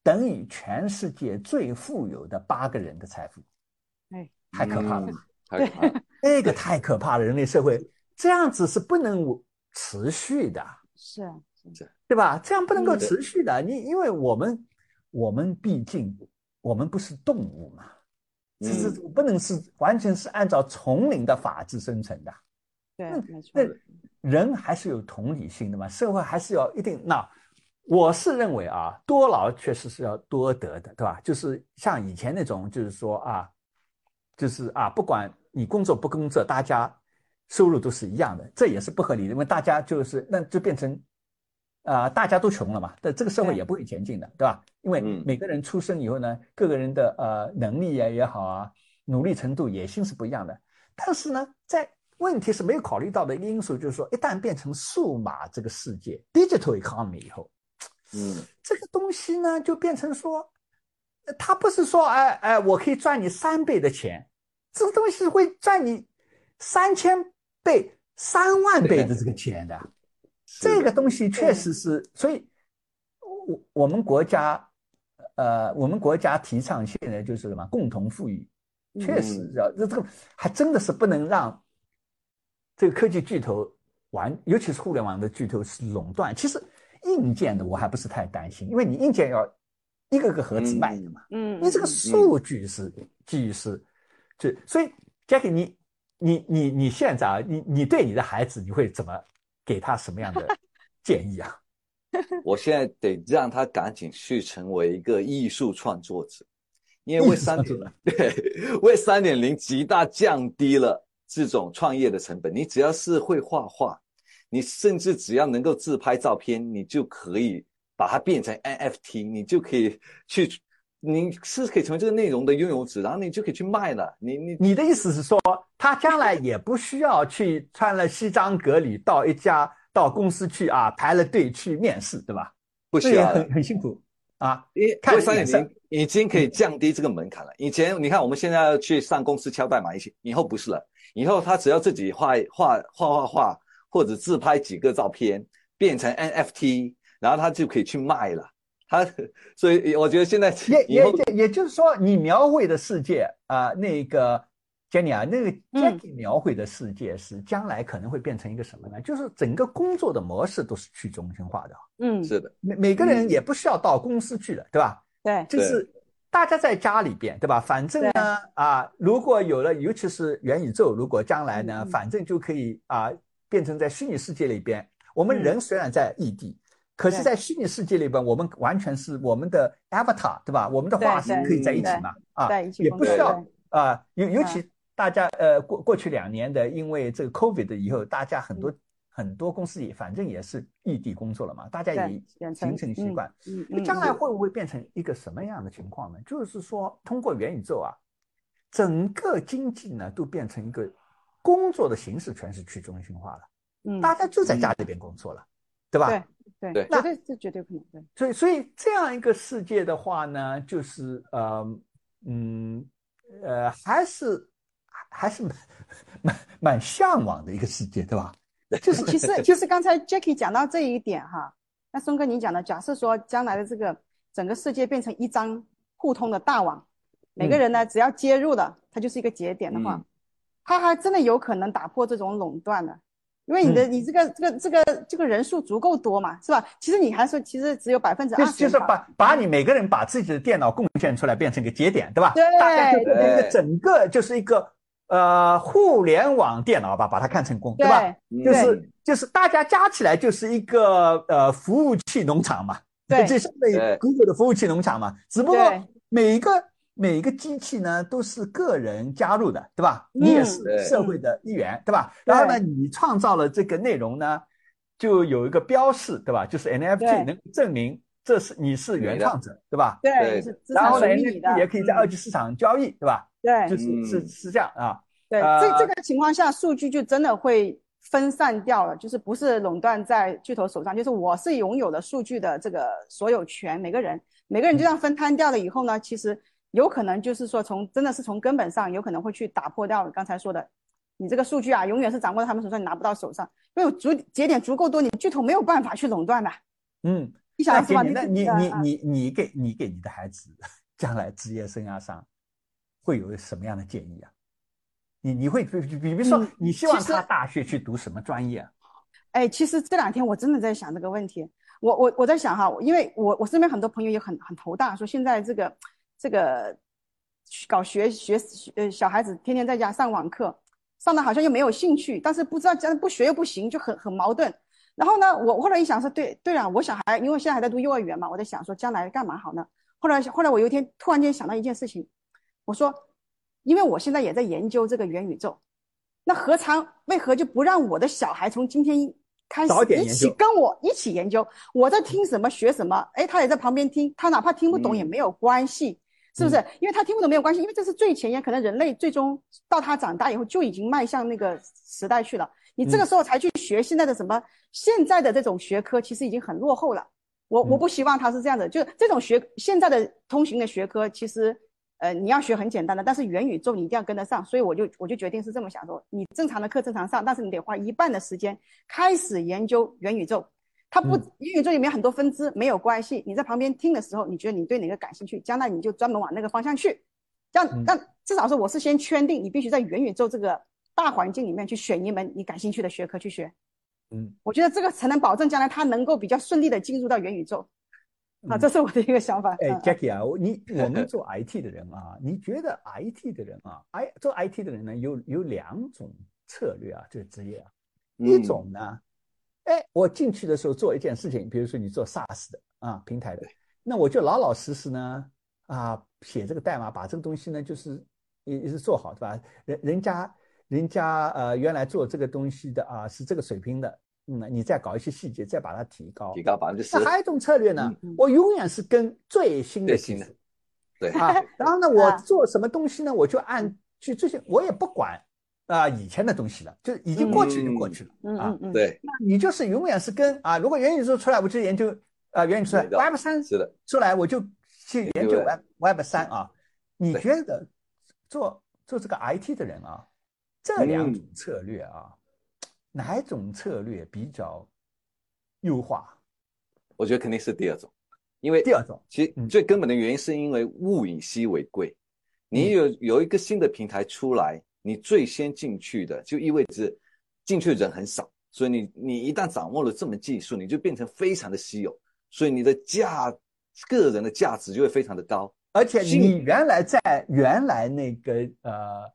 等于全世界最富有的八个人的财富，哎，太可怕了。嗯太可怕了。这个太可怕了，人类社会。这样子是不能持续的，是啊。是。对吧？这样不能够嗯。持续的。你因为我们我们毕竟我们不是动物嘛，这是嗯不能是完全是按照丛林的法治生存的。对，没错那。人还是有同理心的嘛，社会还是要一定。那我是认为啊，多劳确实是要多得的，对吧？就是像以前那种，就是说啊，就是啊，不管你工作不工作，大家收入都是一样的，这也是不合理的，因为大家就是那就变成啊、大家都穷了嘛，但这个社会也不会前进的，对吧？因为嗯每个人出生以后呢，各个人的呃能力呀也好啊，努力程度、野心是不一样的。但是呢，在问题是没有考虑到的一个因素，就是说，一旦变成数码这个世界 （digital economy） 以后，嗯 这个东西呢，就变成说，呃它不是说，哎哎，我可以赚你三倍的钱，这个东西会赚你三千倍、三万倍的这个钱的。这个东西确实是，所以，我我们国家，呃，我们国家提倡现在就是什么共同富裕，确实要这这个还真的是不能让这个科技巨头完，尤其是互联网的巨头是垄断。其实硬件的我还不是太担心，因为你硬件要一个个盒子卖的嘛，嗯，你这个嗯数据是基于是，就所以 Jackie，你你你你现在啊，你你对你的孩子你会怎么给他什么样的建议啊？我现在得让他赶紧去成为一个艺术创作者，因为 Web 三点对 Web 三点零极大降低了这种创业的成本。你只要是会画画，你甚至只要能够自拍照片，你就可以把它变成 NFT，你就可以去，你是可以成为这个内容的拥有者，然后你就可以去卖了。你你你的意思是说，他将来也不需要去穿了西装革履到一家到公司去啊排了队去面试，对吧？不需要了很。很辛苦啊。因为三点零已经可以降低这个门槛了。以前你看，我们现在要去上公司敲代码一起，以后不是了，以后他只要自己画画画画画，或者自拍几个照片，变成 NFT，然后他就可以去卖了。他所以我觉得现在也也也就是说，你描绘的世界啊、那个 Jenny 啊，那个嗯。Jackie 描绘的世界是将来可能会变成一个什么呢？就是整个工作的模式都是去中心化的，嗯，是的，每每个人嗯。也不需要到公司去了，对吧？对，就是大家在家里边，对吧？反正呢，啊，如果有了，尤其是元宇宙，如果将来呢，反正就可以啊，变成在虚拟世界里边，我们嗯。人虽然在异地，可是，在虚拟世界里边，我们完全是我们的 avatar，对吧？我们的化身可以在一起嘛，啊，在一起也不需要啊，尤尤其大家呃过过去两年的，因为这个 COVID 以后，大家很多很多公司也反正也是异地工作了嘛，大家也形成习惯。嗯嗯，那将来会不会变成一个什么样的情况呢？就是说，通过元宇宙啊，整个经济呢都变成一个工作的形式，全是去中心化了，嗯，大家就在家里边工作了，对吧？对对对绝对这绝对可能对，所以，所以这样一个世界的话呢，就是呃，嗯，呃，还是还是蛮蛮蛮向往的一个世界，对吧？就是其实 其实刚才 Jackie 讲到这一点哈，那松哥你讲的，假设说将来的这个整个世界变成一张互通的大网，每个人呢只要接入了，它就是一个节点的话，嗯它还真的有可能打破这种垄断的。因为你的、你这个这个这个这个人数足够多嘛，是吧？其实你还说，其实只有百分之二十就是把把你每个人把自己的电脑贡献出来，变成一个节点，对吧？对大概就变成一个整个就是一个呃互联网电脑吧，把它看成功，对吧？嗯就是就是大家加起来就是一个呃服务器农场嘛，对就相当于对 Google 的服务器农场嘛。只不过每一个每一个机器呢都是个人加入的，对吧？嗯你也是社会的一员，对吧？然后呢，你创造了这个内容呢，就有一个标示，对吧？就是 NFT 对能证明这是你是原创者，对吧？对，然后呢你也可以在二嗯级市场交易，对吧？对就是嗯是是这样啊。对，呃这这个情况下，数据就真的会分散掉了，就是不是垄断在巨头手上，就是我是拥有了数据的这个所有权，每个人每个人就这样分摊掉了以后呢，其实有可能就是说从真的是从根本上有可能会去打破掉刚才说的，你这个数据啊，永远是掌握在他们手上，你拿不到手上，因为足节点足够多，你巨头没有办法去垄断的。嗯，你想是吧？那你，那你你你你给你给你的孩子将来职业生涯上会有什么样的建议啊？你你会比比比如说嗯，你希望他大学去读什么专业啊？哎，其实这两天我真的在想这个问题。我我我在想哈，因为我我身边很多朋友也很很头大，说现在这个这个搞学学呃小孩子天天在家上网课，上的好像又没有兴趣，但是不知道将来不学又不行，就很很矛盾。然后呢，我后来一想说，对对了，我小孩因为现在还在读幼儿园嘛，我在想说将来干嘛好呢？后来后来我有一天突然间想到一件事情，我说，因为我现在也在研究这个元宇宙，那何尝为何就不让我的小孩从今天开始一起跟我一起研究？我在听什么学什么，哎，他也在旁边听，他哪怕听不懂也嗯没有关系，是不是？因为他听不懂没有关系，因为这是最前沿，可能人类最终到他长大以后就已经迈向那个时代去了。你这个时候才去学现在的什么现在的这种学科，其实已经很落后了。我我嗯不希望他是这样的，就这种学现在的通行的学科，其实呃你要学很简单的，但是元宇宙你一定要跟得上，所以我就我就决定是这么想说，你正常的课正常上，但是你得花一半的时间开始研究元宇宙。它不嗯元宇宙里面很多分支没有关系，你在旁边听的时候，你觉得你对哪个感兴趣，将来你就专门往那个方向去。这样嗯，但至少说我是先圈定，你必须在元宇宙这个大环境里面去选一门你感兴趣的学科去学。嗯，我觉得这个才能保证将来他能够比较顺利的进入到元宇宙。啊，嗯这是我的一个想法。哎，Jackie 啊，你 我们做 IT 的人啊，你觉得 IT 的人啊，I 做 IT 的人呢，有有两种策略啊，这个职业啊，一嗯种呢，哎，我进去的时候做一件事情，比如说你做 SaaS 的啊平台的，那我就老老实实呢啊写这个代码，把这个东西呢就是也也是做好，对吧？人人家人家呃原来做这个东西的啊是这个水平的，嗯，你再搞一些细节，再把它提高。提。高百分之十那，还有一种策略呢嗯，我永远是跟最新的新的技术对，啊，然后呢，我啊。做什么东西呢，我就按去最新，我也不管啊以前的东西了，就是已经过去就过去了啊嗯嗯。嗯，对，那你就是永远是跟啊，如果元宇宙出来，我就研究啊元宇宙出来元宇宙，Web 三是的，出来，我就去研究 Web Web 三啊。你觉得做做这个 IT 的人啊，这两嗯。种策略啊，哪一种策略比较优化？我觉得肯定是第二种，因为第二种，其实嗯最根本的原因是因为物以稀为贵，你有有一个新的平台出来，你最先进去的就意味着进去的人很少，所以你你一旦掌握了这门技术，你就变成非常的稀有，所以你的价个人的价值就会非常的高。而且你原来在原来那个呃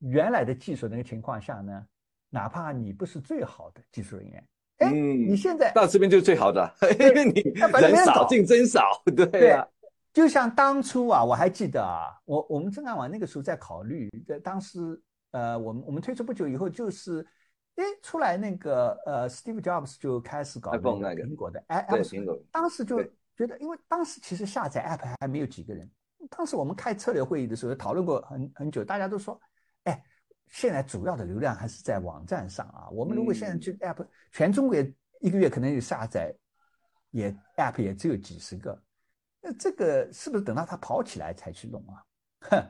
原来的技术那个情况下呢，哪怕你不是最好的技术人员，哎，嗯你现在到这边就是最好的，因为你人少竞争少，对对啊，就像当初啊，我还记得啊，我我们正安网那个时候在考虑，在当时呃，我们我们推出不久以后，就是哎出来那个呃，Steve Jobs 就开始搞那个苹果的 App 苹果当时就觉得，因为当时其实下载 App 还没有几个人，当时我们开策略会议的时候讨论过很很久，大家都说，哎，现在主要的流量还是在网站上啊，我们如果现在嗯去 App，全中国一个月可能有下载也 App 也只有几十个。那这个是不是等到它跑起来才去弄啊？哼，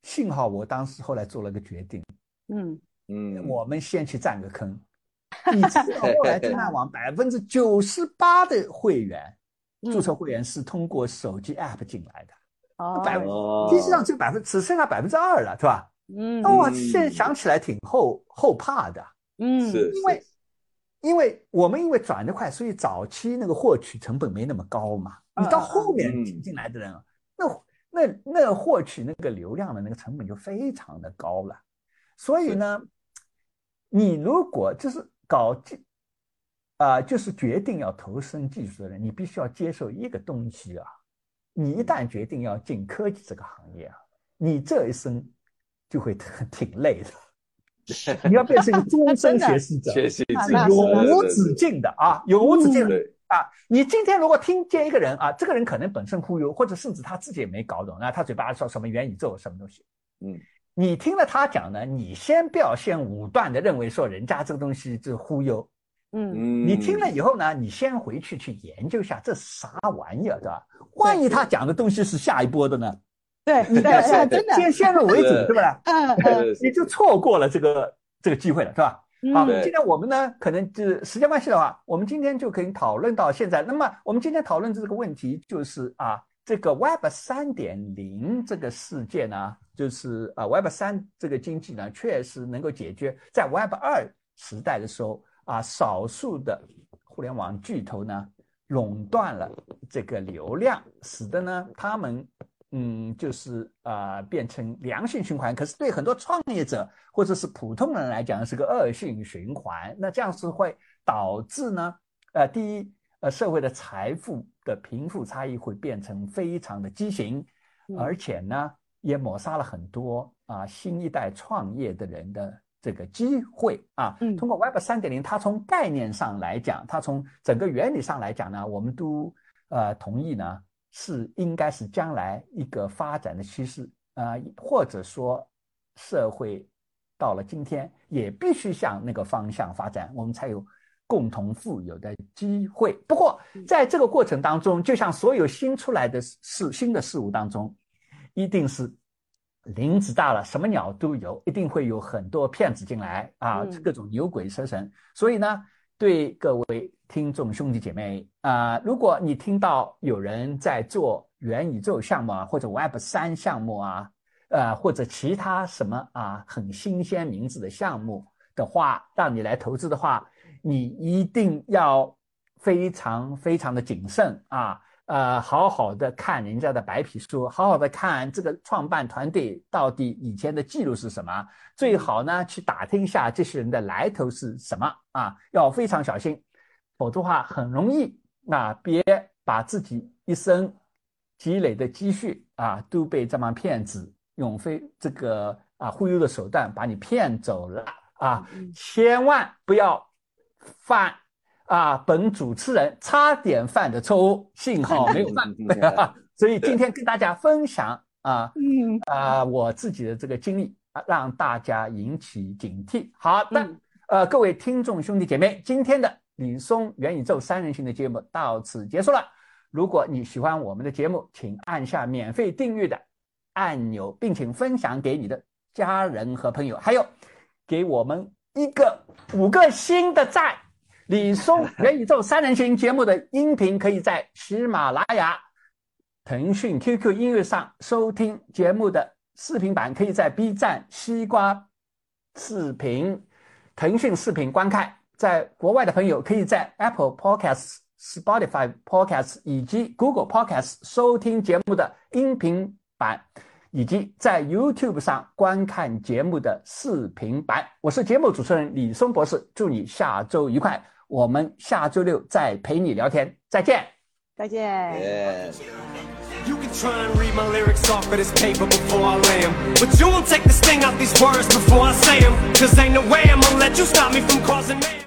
幸好我当时后来做了个决定，嗯嗯，我们先去占个坑。你知道后来正大网百分之九十八的会员嗯注册会员是通过手机 App 进来的，哦百分哦实际上只有百分只剩下百分之二了，是吧？嗯。那我嗯。现在想起来挺后后怕的，嗯。是因为因为我们因为转得快，所以早期那个获取成本没那么高嘛。你到后面嗯。进进来的人，那那那获取那个流量的那个成本就非常的高了。所以呢，你如果就是搞技啊、就是决定要投身技术的人，你必须要接受一个东西啊。你一旦决定要进科技这个行业啊，你这一生就会挺 挺累的。你要变成一个终身 学习者，学习是。永无止境的。啊，永无止境的，啊！你今天如果听见一个人啊，这个人可能本身忽悠，或者甚至他自己也没搞懂，那他嘴巴说什么元宇宙什么东西，嗯，你听了他讲呢，你先不要先武断的认为说人家这个东西是忽悠，嗯。嗯，你听了以后呢，你先回去去研究一下这是啥玩意儿，对吧？万一他讲的东西是下一波的呢？对 对对，真的，先先入为主，是对不对？嗯嗯你就错过了这个这个机会了，是吧？好，今天我们呢，可能就是时间关系的话，我们今天就可以讨论到现在。那么我们今天讨论这个问题，就是啊，这个 Web 三点零这个世界呢，就是啊 Web 三这个经济呢，确实能够解决在 Web 二时代的时候啊，少数的互联网巨头呢垄断了这个流量，使得呢他们嗯，就是啊、变成良性循环。可是对很多创业者或者是普通人来讲是个恶性循环。那这样是会导致呢，呃，第一，呃，社会的财富的贫富差异会变成非常的畸形，嗯而且呢，也抹杀了很多啊新一代创业的人的这个机会啊。嗯通过 Web 三点零，它从概念上来讲，它从整个原理上来讲呢，我们都呃同意呢，是应该是将来一个发展的趋势啊、呃或者说社会到了今天也必须向那个方向发展，我们才有共同富有的机会。不过在这个过程当中，就像所有新出来的事、新的事物当中，一定是林子大了，什么鸟都有，一定会有很多骗子进来啊，嗯各种牛鬼蛇神。所以呢，对各位听众兄弟姐妹啊、如果你听到有人在做元宇宙项目啊，或者 Web 三项目啊，呃，或者其他什么啊很新鲜名字的项目的话，让你来投资的话，你一定要非常非常的谨慎啊，呃，好好的看人家的白皮书，好好的看这个创办团队到底以前的记录是什么，最好呢去打听一下这些人的来头是什么啊，要非常小心，否则的话很容易啊，别把自己一生积累的积蓄啊都被这帮骗子用非这个啊忽悠的手段把你骗走了啊，千万不要犯啊本主持人差点犯的错误，幸好没有犯。所以今天跟大家分享啊嗯啊我自己的这个经历啊，让大家引起警惕。好的，嗯呃，各位听众兄弟姐妹，今天的李松元宇宙三人行的节目到此结束了。如果你喜欢我们的节目，请按下免费订阅的按钮，并请分享给你的家人和朋友，还有给我们一个五个星的赞，李松元宇宙三人行节目的音频可以在喜马拉雅、腾讯 QQ 音乐上收听，节目的视频版可以在 B 站、西瓜视频、腾讯视频观看。在国外的朋友可以在 Apple Podcasts、Spotify Podcasts 以及 Google Podcasts 收听节目的音频版。以及在 YouTube 上观看节目的视频版。我是节目主持人李松博士，祝你下周愉快。我们下周六再陪你聊天，再见。再见。Yeah. You can try and read my lyrics off of this paper before I lay 'em. But you won't take the sting out these words before I say 'em. Cause ain't no way I'm gonna let you stop me from causing mayhem.